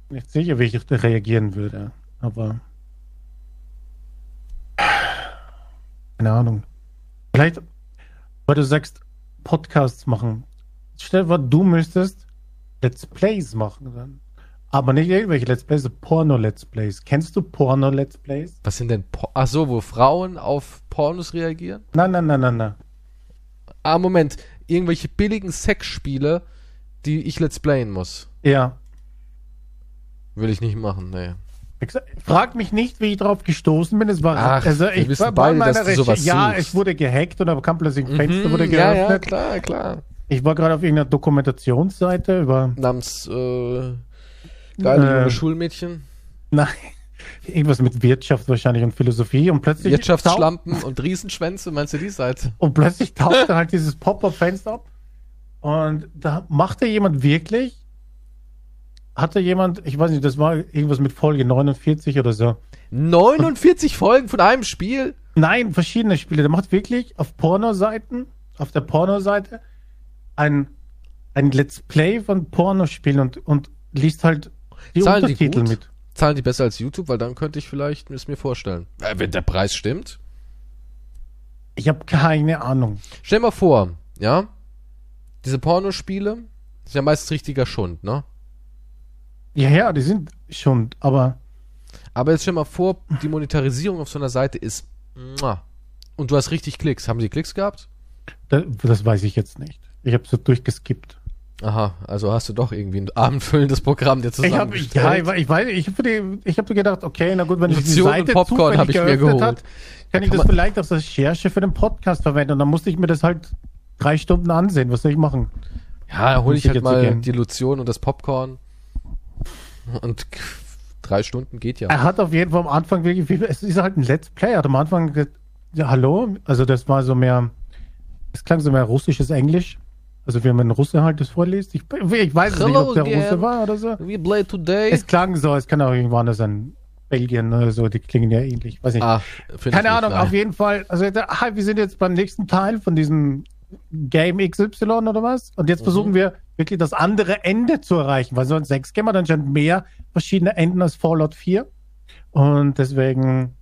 [SPEAKER 2] Nicht sicher, wie ich reagieren würde, aber keine Ahnung. Vielleicht, weil du sagst, Podcasts machen. Stell dir vor, du müsstest Let's Plays machen dann. Aber nicht irgendwelche Let's Plays, Porno-Let's Plays. Kennst du Porno-Let's Plays?
[SPEAKER 1] Was sind denn, Po- ach so, wo Frauen auf Pornos reagieren?
[SPEAKER 2] Nein, nein, nein, nein, nein.
[SPEAKER 1] Ah, Moment, irgendwelche billigen Sexspiele, die ich let's playen muss.
[SPEAKER 2] Ja.
[SPEAKER 1] Will ich nicht machen, nee.
[SPEAKER 2] Frag mich nicht, wie ich darauf gestoßen bin. Es war,
[SPEAKER 1] Ach,
[SPEAKER 2] also
[SPEAKER 1] wir
[SPEAKER 2] ich
[SPEAKER 1] wissen
[SPEAKER 2] war bei
[SPEAKER 1] beide, dass du sowas
[SPEAKER 2] Ja,
[SPEAKER 1] suchst.
[SPEAKER 2] es wurde gehackt oder kam plötzlich ein Fenster wurde
[SPEAKER 1] Mhm, ja,
[SPEAKER 2] geöffnet.
[SPEAKER 1] ja, klar, klar.
[SPEAKER 2] Ich war gerade auf irgendeiner Dokumentationsseite über
[SPEAKER 1] Namens, äh, geile
[SPEAKER 2] Äh,
[SPEAKER 1] junge Schulmädchen,
[SPEAKER 2] Nein, [laughs] irgendwas mit Wirtschaft wahrscheinlich und Philosophie und plötzlich
[SPEAKER 1] Wirtschaftsschlampen und Riesenschwänze, meinst du die Seite?
[SPEAKER 2] und plötzlich taucht dann halt dieses Pop-up-Fenster ab und da machte jemand wirklich, hatte jemand, ich weiß nicht, das war irgendwas mit Folge 49 oder so,
[SPEAKER 1] 49 Folgen von einem Spiel?
[SPEAKER 2] Nein, verschiedene Spiele. Der macht wirklich auf Pornoseiten, auf der Pornoseite, ein, ein Let's Play von Pornospielen und, und liest halt die
[SPEAKER 1] Zahlen die
[SPEAKER 2] Untertitel
[SPEAKER 1] gut?
[SPEAKER 2] mit.
[SPEAKER 1] Zahlen die besser als YouTube? Weil dann könnte ich vielleicht es mir vorstellen. Äh, wenn der Preis stimmt.
[SPEAKER 2] Ich habe keine Ahnung.
[SPEAKER 1] Stell mal vor, ja, diese Pornospiele sind ja meistens richtiger Schund, ne?
[SPEAKER 2] Ja, ja, die sind schon, aber
[SPEAKER 1] Aber jetzt stell mal vor, die Monetarisierung auf so einer Seite ist und du hast richtig Klicks. Haben sie Klicks gehabt?
[SPEAKER 2] das, das weiß ich jetzt nicht. Ich habe so durchgeskippt.
[SPEAKER 1] Aha, also hast du doch irgendwie ein abendfüllendes Programm dir
[SPEAKER 2] Ich habe
[SPEAKER 1] zusammengestellt.
[SPEAKER 2] ja, ich, ich weiß, ich habe ich hab gedacht, okay, na gut, wenn ich die Seite
[SPEAKER 1] Popcorn
[SPEAKER 2] zufällig
[SPEAKER 1] hab ich mir geholt.
[SPEAKER 2] hat, kann ich
[SPEAKER 1] Kann
[SPEAKER 2] das vielleicht als Recherche für den Podcast verwenden. Und dann musste ich mir das halt drei Stunden ansehen. Was soll ich machen?
[SPEAKER 1] Ja, da hole ich halt mal
[SPEAKER 2] gehen.
[SPEAKER 1] die Lotion und das Popcorn. Und drei Stunden geht ja.
[SPEAKER 2] Er hat auf jeden Fall am Anfang wirklich viel, es ist halt ein Let's Play. Er hat am Anfang gesagt, ja, hallo, also das war so mehr, es klang so mehr russisches Englisch. Also wie man Russe halt das vorliest. Ich, ich weiß es nicht,
[SPEAKER 1] Hello
[SPEAKER 2] ob der
[SPEAKER 1] again.
[SPEAKER 2] Russe war oder so.
[SPEAKER 1] We play today.
[SPEAKER 2] Es klang so, es kann auch irgendwo anders sein. Belgien oder so, die klingen ja ähnlich. Weiß nicht.
[SPEAKER 1] ich
[SPEAKER 2] Keine
[SPEAKER 1] nicht,
[SPEAKER 2] Ahnung,
[SPEAKER 1] nein.
[SPEAKER 2] auf jeden Fall. Also wir sind jetzt beim nächsten Teil von diesem Game XY oder was. Und jetzt
[SPEAKER 1] Mhm.
[SPEAKER 2] versuchen wir wirklich das andere Ende zu erreichen, weil so ein 6 Game hat anscheinend mehr verschiedene Enden als Fallout 4. Und deswegen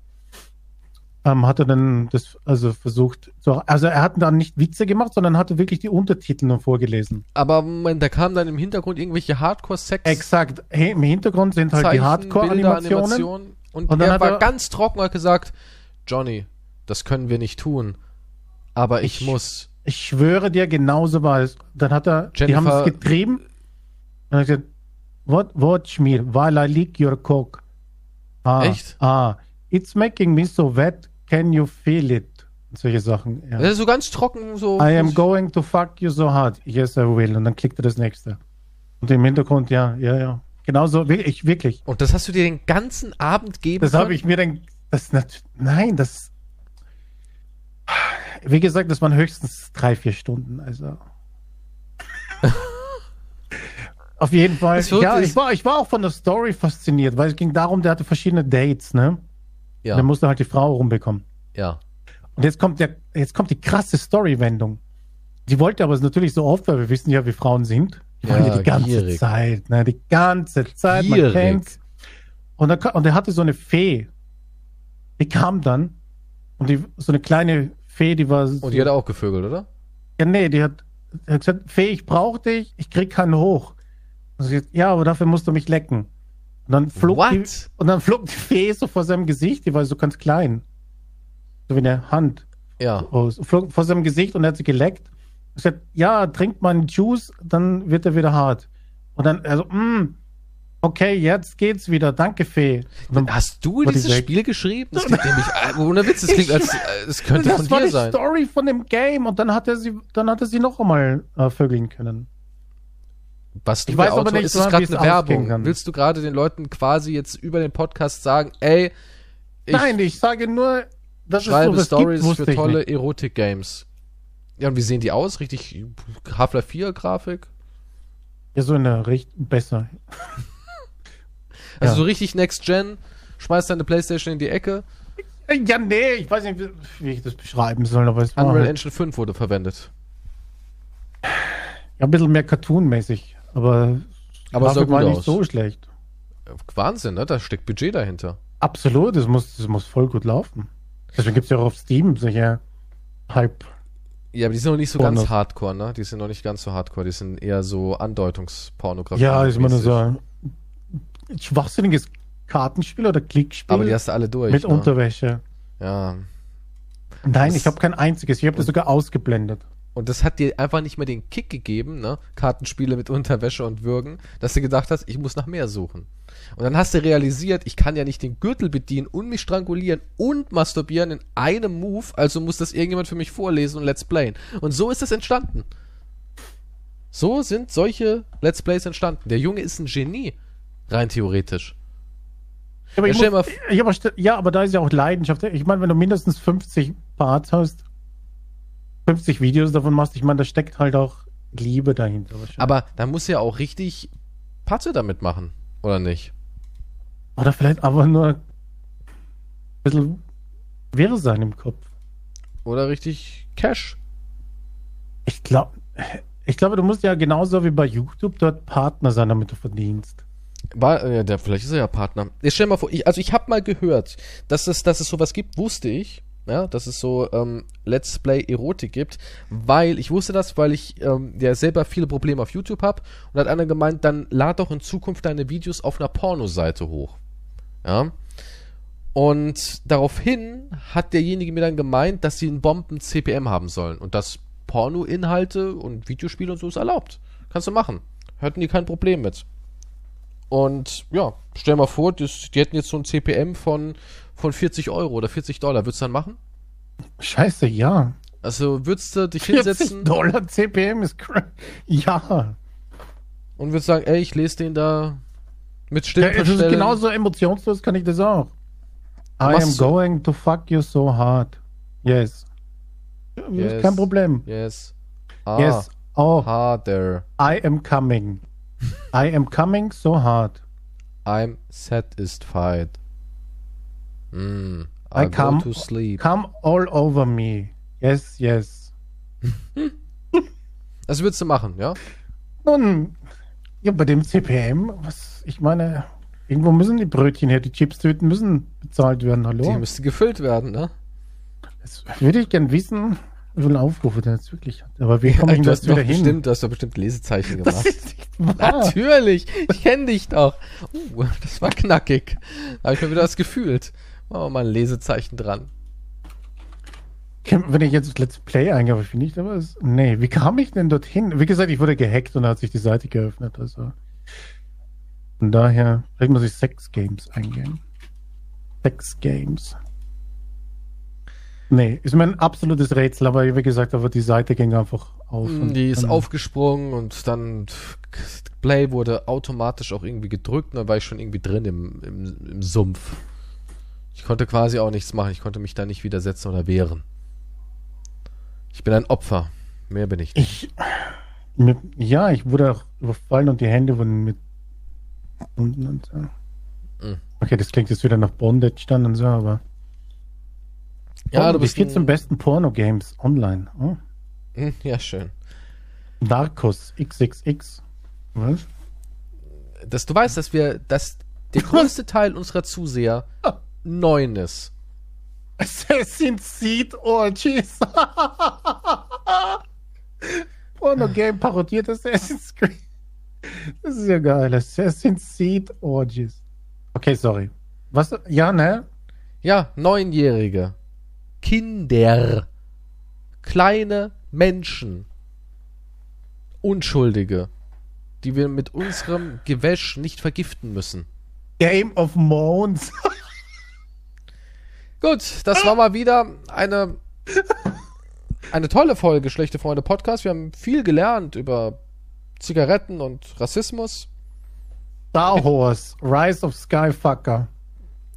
[SPEAKER 2] ähm, hat er dann das also versucht, zu, also er hat dann nicht Witze gemacht, sondern hatte wirklich die Untertitel nur vorgelesen.
[SPEAKER 1] Aber Moment, da kamen dann im Hintergrund irgendwelche Hardcore-Sex.
[SPEAKER 2] Exakt. Hey, Im Hintergrund sind halt die
[SPEAKER 1] Zeichen,
[SPEAKER 2] Hardcore-Animationen.
[SPEAKER 1] Bilder, Animationen. Und,
[SPEAKER 2] Und dann
[SPEAKER 1] er
[SPEAKER 2] hat
[SPEAKER 1] war
[SPEAKER 2] er-
[SPEAKER 1] ganz trocken und hat gesagt, Johnny, das können wir nicht tun. Aber ich,
[SPEAKER 2] Ich-
[SPEAKER 1] muss.
[SPEAKER 2] Ich schwöre dir, genauso war es. Dann hat er, die haben
[SPEAKER 1] Jennifer-
[SPEAKER 2] es getrieben. Und er hat gesagt, what, watch me, while I lick your cock. Ah,
[SPEAKER 1] Echt?
[SPEAKER 2] Ah, it's making me so wet, can you feel it? Und solche Sachen. Ja.
[SPEAKER 1] Das ist so ganz trocken, so.
[SPEAKER 2] I am going to fuck you so hard. Yes, I will. Und dann klickt er das nächste. Und im Hintergrund, ja, ja, ja. Genauso, wirklich, wirklich.
[SPEAKER 1] Und das hast du dir den ganzen Abend geben
[SPEAKER 2] Das habe ich mir dann, das, nein, das, wie gesagt, das waren höchstens drei, vier Stunden, also. [laughs] Auf jeden Fall. Ja, ich war, ich war auch von der Story fasziniert, weil es ging darum, der hatte verschiedene Dates, ne?
[SPEAKER 1] Ja,
[SPEAKER 2] Der musste halt die Frau rumbekommen.
[SPEAKER 1] ja.
[SPEAKER 2] Und jetzt kommt der, jetzt kommt die krasse Story-Wendung. Die wollte aber es natürlich so oft, weil wir wissen ja, wie Frauen sind. Die
[SPEAKER 1] Ja,
[SPEAKER 2] ja die ganze
[SPEAKER 1] gierig.
[SPEAKER 2] Zeit, ne? Die ganze Zeit. Man
[SPEAKER 1] Gierig.
[SPEAKER 2] kennt's. Und, er, und er hatte so eine Fee. Die kam dann. Und die, so eine kleine Fee, die war. So,
[SPEAKER 1] Und die hat auch gevögelt, oder?
[SPEAKER 2] ja, nee, die hat, die hat gesagt, Fee, ich brauch dich, ich krieg keinen hoch. Und sie hat, ja, aber dafür musst du mich lecken. Und dann flog
[SPEAKER 1] What?
[SPEAKER 2] die, und dann flog die Fee so vor seinem Gesicht, die war so ganz klein. So wie eine Hand
[SPEAKER 1] Ja.
[SPEAKER 2] aus, flog vor seinem Gesicht und er hat sie geleckt. Ich sagte, ja, trink mal einen Juice, dann wird er wieder hart. Und dann, also, mm, okay, jetzt geht's wieder, danke, Fee. Dann,
[SPEAKER 1] Hast du
[SPEAKER 2] War die
[SPEAKER 1] dieses? Spiel geschrieben? Das klingt nämlich, äh, ohne Witz, das klingt als, es könnte
[SPEAKER 2] das
[SPEAKER 1] von
[SPEAKER 2] war
[SPEAKER 1] dir
[SPEAKER 2] die
[SPEAKER 1] sein.
[SPEAKER 2] Story von dem Game und dann hat er sie, dann hat er sie noch einmal äh, vögeln können.
[SPEAKER 1] Was du
[SPEAKER 2] Ich weiß
[SPEAKER 1] der
[SPEAKER 2] aber
[SPEAKER 1] Autor,
[SPEAKER 2] nicht,
[SPEAKER 1] ist gerade eine Werbung? Willst du gerade den Leuten quasi jetzt über den Podcast sagen, ey, ich
[SPEAKER 2] Nein, ich sage nur, dass
[SPEAKER 1] schreibe
[SPEAKER 2] es sowas
[SPEAKER 1] Stories
[SPEAKER 2] gibt,
[SPEAKER 1] für tolle. Erotik-Games. Ja, und wie sehen die aus? Richtig Half-Life 4-Grafik?
[SPEAKER 2] Ja, so in der Richtung besser.
[SPEAKER 1] Also
[SPEAKER 2] Ja.
[SPEAKER 1] so richtig Next-Gen, schmeißt deine Playstation in die Ecke,
[SPEAKER 2] Ja, nee, ich weiß nicht, wie- ich das beschreiben soll, aber es war
[SPEAKER 1] Unreal
[SPEAKER 2] halt,
[SPEAKER 1] Engine 5 wurde verwendet.
[SPEAKER 2] ja, ein bisschen mehr Cartoon-mäßig, aber,
[SPEAKER 1] Aber
[SPEAKER 2] Grafik war nicht
[SPEAKER 1] aus.
[SPEAKER 2] so schlecht.
[SPEAKER 1] Wahnsinn, ne? Da steckt Budget dahinter.
[SPEAKER 2] Absolut, es muss, es muss voll gut laufen. Deswegen gibt es ja auch auf Steam solche Hype.
[SPEAKER 1] Ja, aber die sind noch nicht so
[SPEAKER 2] Pornos.
[SPEAKER 1] ganz hardcore, ne? Die sind noch nicht ganz so hardcore, die sind eher so Andeutungspornografie.
[SPEAKER 2] Ja, ist immer nur
[SPEAKER 1] mäßig.
[SPEAKER 2] so schwachsinniges Kartenspiel oder Klickspiel
[SPEAKER 1] Aber die hast du alle durch.
[SPEAKER 2] mit
[SPEAKER 1] ne?
[SPEAKER 2] Unterwäsche.
[SPEAKER 1] Ja.
[SPEAKER 2] Nein,
[SPEAKER 1] Das-
[SPEAKER 2] ich habe kein einziges. Ich habe das sogar ausgeblendet.
[SPEAKER 1] Und das hat dir einfach nicht mehr den Kick gegeben, ne? Kartenspiele mit Unterwäsche und Würgen, dass du gedacht hast, ich muss nach mehr suchen. Und dann hast du realisiert, ich kann ja nicht den Gürtel bedienen und mich strangulieren und masturbieren in einem Move, also muss das irgendjemand für mich vorlesen und Let's Playen. Und so ist es entstanden. So sind solche Let's Plays entstanden. Der Junge ist ein Genie, rein theoretisch.
[SPEAKER 2] Aber
[SPEAKER 1] Ja,
[SPEAKER 2] ich muss, ich aber, ja, aber da ist ja auch Leidenschaft. Ich meine, wenn du mindestens 50 Parts hast, 50 Videos davon machst, ich meine, da steckt halt auch Liebe dahinter.
[SPEAKER 1] Aber da muss ja auch richtig Patte damit machen, oder nicht?
[SPEAKER 2] Oder vielleicht aber nur bisschen wirr sein im Kopf.
[SPEAKER 1] Oder richtig Cash.
[SPEAKER 2] Ich glaube, ich glaube, du musst ja genauso wie bei YouTube dort Partner sein, damit du verdienst.
[SPEAKER 1] War, äh, der, vielleicht ist er ja Partner. Jetzt stell mal vor, ich, also ich habe mal gehört, dass es, dass es sowas gibt, wusste ich. Ja, dass es so ähm, Let's Play Erotik gibt, weil ich wusste das, weil ich ähm, ja selber viele Probleme auf YouTube habe und hat einer gemeint, dann lad doch in Zukunft deine Videos auf einer Pornoseite hoch. Ja. Und daraufhin hat derjenige mir dann gemeint, dass sie einen Bomben CPM haben sollen und dass Porno-Inhalte und Videospiele und so ist erlaubt. Kannst du machen. Hatten die kein Problem mit. Und ja, stell dir mal vor, das, die hätten jetzt so ein CPM von, von 40 Euro oder 40 Dollar. Würdest du dann machen?
[SPEAKER 2] Scheiße, ja.
[SPEAKER 1] Also würdest du dich
[SPEAKER 2] 40
[SPEAKER 1] hinsetzen
[SPEAKER 2] Dollar CPM ist cra- Ja.
[SPEAKER 1] und würdest sagen, ey, ich lese den da mit
[SPEAKER 2] ja
[SPEAKER 1] Stimmen
[SPEAKER 2] das ist genauso emotionslos, kann ich das auch. I
[SPEAKER 1] Machst
[SPEAKER 2] am
[SPEAKER 1] du-
[SPEAKER 2] going to fuck you so hard. Yes.
[SPEAKER 1] Yes.
[SPEAKER 2] kein Problem.
[SPEAKER 1] Yes. Ah,
[SPEAKER 2] Yes. Oh,
[SPEAKER 1] harder.
[SPEAKER 2] I am coming. I am coming so hard.
[SPEAKER 1] I'm satisfied. Mm,
[SPEAKER 2] I
[SPEAKER 1] I,
[SPEAKER 2] come-
[SPEAKER 1] to sleep.
[SPEAKER 2] Come all over me. Yes, yes. [laughs]
[SPEAKER 1] Das würdest du machen, ja?
[SPEAKER 2] Nun, ja, bei dem CPM, was, ich meine, irgendwo müssen die Brötchen her, die Chipstüten müssen bezahlt werden,
[SPEAKER 1] Die
[SPEAKER 2] hallo?
[SPEAKER 1] müsste gefüllt werden, ne?
[SPEAKER 2] Das würde ich gern wissen, wie viele Aufrufe der jetzt wirklich hat. Aber wie komme ich denn
[SPEAKER 1] du
[SPEAKER 2] das
[SPEAKER 1] hast
[SPEAKER 2] wieder hin?
[SPEAKER 1] bestimmt, du hast doch bestimmt Lesezeichen
[SPEAKER 2] Das
[SPEAKER 1] gemacht.
[SPEAKER 2] ist nicht wahr.
[SPEAKER 1] Natürlich, ich kenne dich doch. Uh, das war knackig. Habe ich mir wieder was gefühlt. Machen wir mal ein Lesezeichen dran.
[SPEAKER 2] Wenn ich jetzt Let's Play eingebe, finde ich aber es. Nee, wie kam ich denn dorthin? Wie gesagt, ich wurde gehackt und da hat sich die Seite geöffnet. Also. Von daher, vielleicht muss ich Sex Games eingeben. Sex Games. Nee, ist mir ein absolutes Rätsel, aber wie gesagt, aber die Seite ging einfach auf. und
[SPEAKER 1] Mm, Die ist aufgesprungen und dann Play wurde automatisch auch irgendwie gedrückt und dann war ich schon irgendwie drin im, im, im Sumpf. Ich konnte quasi auch nichts machen. Ich konnte mich da nicht widersetzen oder wehren. Ich bin ein Opfer. Mehr bin ich nicht.
[SPEAKER 2] Ich. Mit, ja, ich wurde auch überfallen und die Hände wurden mit. unten und so.
[SPEAKER 1] Mhm.
[SPEAKER 2] Okay, das klingt jetzt wieder nach Bondage dann und so, aber.
[SPEAKER 1] Ja,
[SPEAKER 2] oh,
[SPEAKER 1] du bist
[SPEAKER 2] 14
[SPEAKER 1] ein-
[SPEAKER 2] besten Porno-Games online. Oh.
[SPEAKER 1] Hm, Ja, schön.
[SPEAKER 2] Narcos XXX. Was?
[SPEAKER 1] Dass du weißt, dass wir, dass der [laughs] größte Teil unserer Zuseher neun ist. [laughs]
[SPEAKER 2] Assassin's Seed Orgies. [laughs] Porno-Game parodiert Assassin's Creed. Das ist ja geil. Assassin's Seed Orgies. Okay, sorry. Was? Ja, ne?
[SPEAKER 1] Ja, Neunjährige. Kinder. Kleine Menschen. Unschuldige. Die wir mit unserem Gewäsch nicht vergiften müssen.
[SPEAKER 2] Game of Moans. [laughs]
[SPEAKER 1] Gut, das war mal wieder eine, eine tolle Folge Schlechte Freunde Podcast. Wir haben viel gelernt über Zigaretten und Rassismus
[SPEAKER 2] Star Wars. Rise of Skyfucker.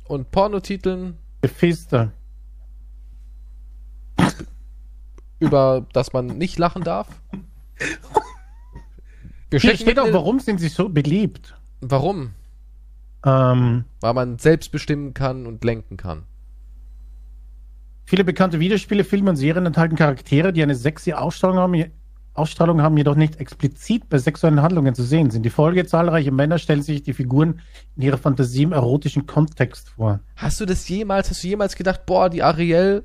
[SPEAKER 1] und Pornotiteln,
[SPEAKER 2] Mephisto.
[SPEAKER 1] Über das man nicht lachen darf.
[SPEAKER 2] Hier steht auch, warum sind sie so beliebt?
[SPEAKER 1] Warum?
[SPEAKER 2] Ähm,
[SPEAKER 1] Weil man selbst bestimmen kann und lenken kann.
[SPEAKER 2] viele bekannte Videospiele, Filme und Serien enthalten Charaktere, die eine sexy Ausstrahlung haben, Ausstrahlung haben, jedoch nicht explizit bei sexuellen Handlungen zu sehen sind. Die Folge zahlreiche Männer stellen sich die Figuren in ihrer Fantasie im erotischen Kontext vor.
[SPEAKER 1] Hast du das jemals, hast du jemals gedacht, boah, die Ariel,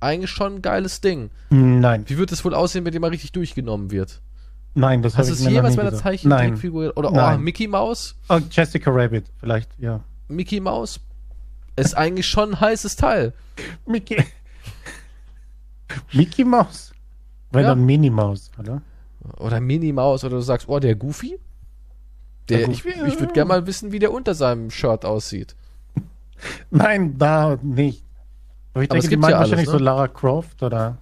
[SPEAKER 1] eigentlich schon ein geiles Ding.
[SPEAKER 2] Nein,
[SPEAKER 1] Wie wird es wohl aussehen, wenn die mal richtig durchgenommen wird?
[SPEAKER 2] nein, das
[SPEAKER 1] Hast du
[SPEAKER 2] ich
[SPEAKER 1] es jemals bei einer. Zeichentrickfigur oder oh. Mickey Maus?
[SPEAKER 2] Oh, Jessica Rabbit, vielleicht, ja.
[SPEAKER 1] Mickey Maus ist eigentlich schon ein heißes Teil.
[SPEAKER 2] Mickey. Mickey Mouse. Weil
[SPEAKER 1] Ja.
[SPEAKER 2] dann Minnie Maus, oder?
[SPEAKER 1] Oder Minnie Maus oder du sagst, oh, der Goofy? Der,
[SPEAKER 2] Der
[SPEAKER 1] ich
[SPEAKER 2] Goofy,
[SPEAKER 1] ich würde
[SPEAKER 2] ja.
[SPEAKER 1] gerne mal wissen, wie der unter seinem Shirt aussieht.
[SPEAKER 2] Nein, da nicht. Aber ich
[SPEAKER 1] Aber es
[SPEAKER 2] denke, die
[SPEAKER 1] gibt ja alles,
[SPEAKER 2] wahrscheinlich
[SPEAKER 1] ne?
[SPEAKER 2] so Lara Croft oder.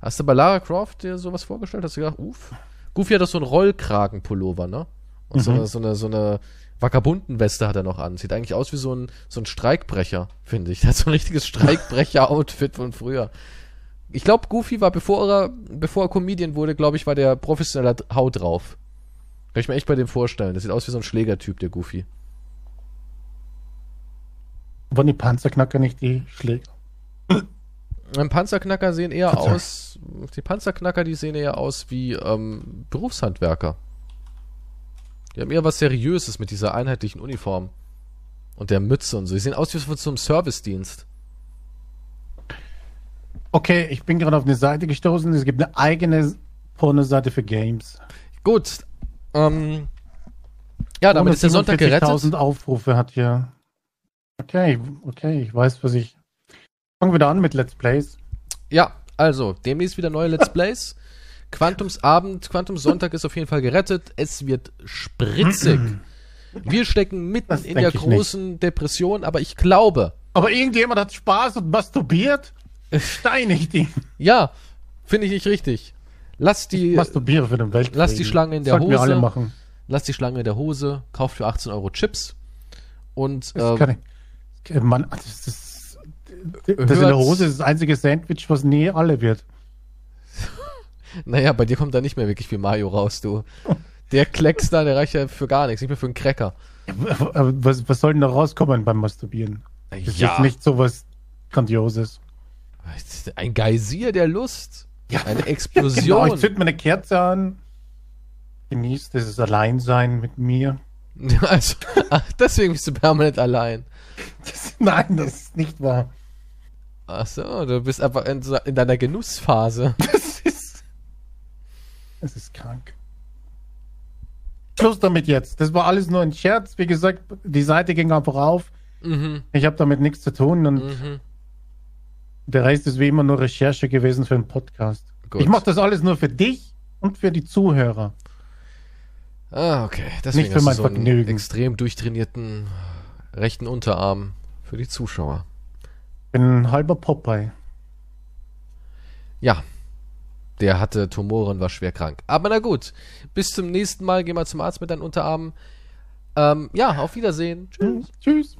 [SPEAKER 1] Hast du bei Lara Croft dir sowas vorgestellt? Hast du gedacht, uff? Goofy hat doch so einen Rollkragenpullover, ne? Und so,
[SPEAKER 2] Mhm.
[SPEAKER 1] eine, so eine, so eine Vagabundenweste hat er noch an. Sieht eigentlich aus wie so ein, so ein Streikbrecher, finde ich. [laughs] Der hat so ein richtiges Streikbrecher-Outfit von früher. Ich glaube, Goofy war, bevor er, bevor er Comedian wurde, glaube ich, war der professioneller Haut drauf. Kann ich mir echt bei dem vorstellen. Das sieht aus wie so ein Schlägertyp, der Goofy.
[SPEAKER 2] Waren die Panzerknacker nicht die Schläger?
[SPEAKER 1] Panzerknacker sehen eher
[SPEAKER 2] Verzeih.
[SPEAKER 1] aus, die Panzerknacker, die sehen eher aus wie ähm, Berufshandwerker. Die haben eher was Seriöses mit dieser einheitlichen Uniform. Und der Mütze und so. Die sehen aus wie von so einem Servicedienst.
[SPEAKER 2] Okay, ich bin gerade auf eine Seite gestoßen. Es gibt eine eigene Pornoseite für Games.
[SPEAKER 1] Gut. Ähm, ja, damit ist der Sonntag gerettet.
[SPEAKER 2] 147.000 Aufrufe hat hier. Okay, okay, ich weiß, was ich. Fangen wir da an mit Let's Plays.
[SPEAKER 1] Ja, also, demnächst wieder neue Let's Plays. [laughs] Quantumsabend, Quantumssonntag ist auf jeden Fall gerettet. Es wird spritzig. [laughs] Wir stecken mitten
[SPEAKER 2] Das
[SPEAKER 1] in der
[SPEAKER 2] ich
[SPEAKER 1] großen Depression, aber ich glaube,
[SPEAKER 2] Aber irgendjemand hat Spaß und masturbiert. Steinig die. [laughs]
[SPEAKER 1] ja, finde ich nicht richtig. Lass die,
[SPEAKER 2] Masturbiere für den Weltkrieg.
[SPEAKER 1] lass die Schlange in der
[SPEAKER 2] Sollten wir
[SPEAKER 1] Hose.
[SPEAKER 2] alle machen.
[SPEAKER 1] lass die Schlange in der Hose, kauf für 18 Euro Chips und
[SPEAKER 2] Das
[SPEAKER 1] äh,
[SPEAKER 2] kann ich. Mann, das ist. Das in der Hose ist das einzige Sandwich, was nie alle wird. [laughs]
[SPEAKER 1] naja, bei dir kommt da nicht mehr wirklich viel Mayo raus, du. Der Klecks da, der reicht ja für gar nichts, nicht mehr für einen Cracker.
[SPEAKER 2] Aber was, was soll denn da rauskommen beim Masturbieren? Das ist jetzt nicht so was Grandioses.
[SPEAKER 1] Ein Geysir der Lust.
[SPEAKER 2] Ja,
[SPEAKER 1] Eine [laughs]
[SPEAKER 2] Genau,
[SPEAKER 1] Explosion.
[SPEAKER 2] ich zünd mir eine Kerze an. Genießt dieses Alleinsein mit mir. [laughs]
[SPEAKER 1] also, ach, deswegen bist du permanent allein.
[SPEAKER 2] Das, nein, das ist nicht wahr.
[SPEAKER 1] Ach so, du bist einfach in, in deiner Genussphase. [laughs]
[SPEAKER 2] Das ist. Das ist krank. Schluss damit jetzt. Das war alles nur ein Scherz. Wie gesagt, die Seite ging einfach auf.
[SPEAKER 1] Mhm,
[SPEAKER 2] Ich habe damit nichts zu tun und
[SPEAKER 1] mhm.
[SPEAKER 2] der Rest ist wie immer nur Recherche gewesen für einen Podcast.
[SPEAKER 1] Gut.
[SPEAKER 2] Ich mache das alles nur für dich und für die Zuhörer.
[SPEAKER 1] Ah, okay. Deswegen
[SPEAKER 2] Nicht für
[SPEAKER 1] hast du
[SPEAKER 2] mein
[SPEAKER 1] so einen
[SPEAKER 2] Vergnügen.
[SPEAKER 1] extrem durchtrainierten rechten Unterarm für die Zuschauer.
[SPEAKER 2] Bin ein halber Popeye.
[SPEAKER 1] Ja. Der hatte Tumore und war schwer krank. Aber na gut. Bis zum nächsten Mal. Geh mal zum Arzt mit deinen Unterarmen. Ähm, ja, auf Wiedersehen. Tschüss.
[SPEAKER 2] Tschüss.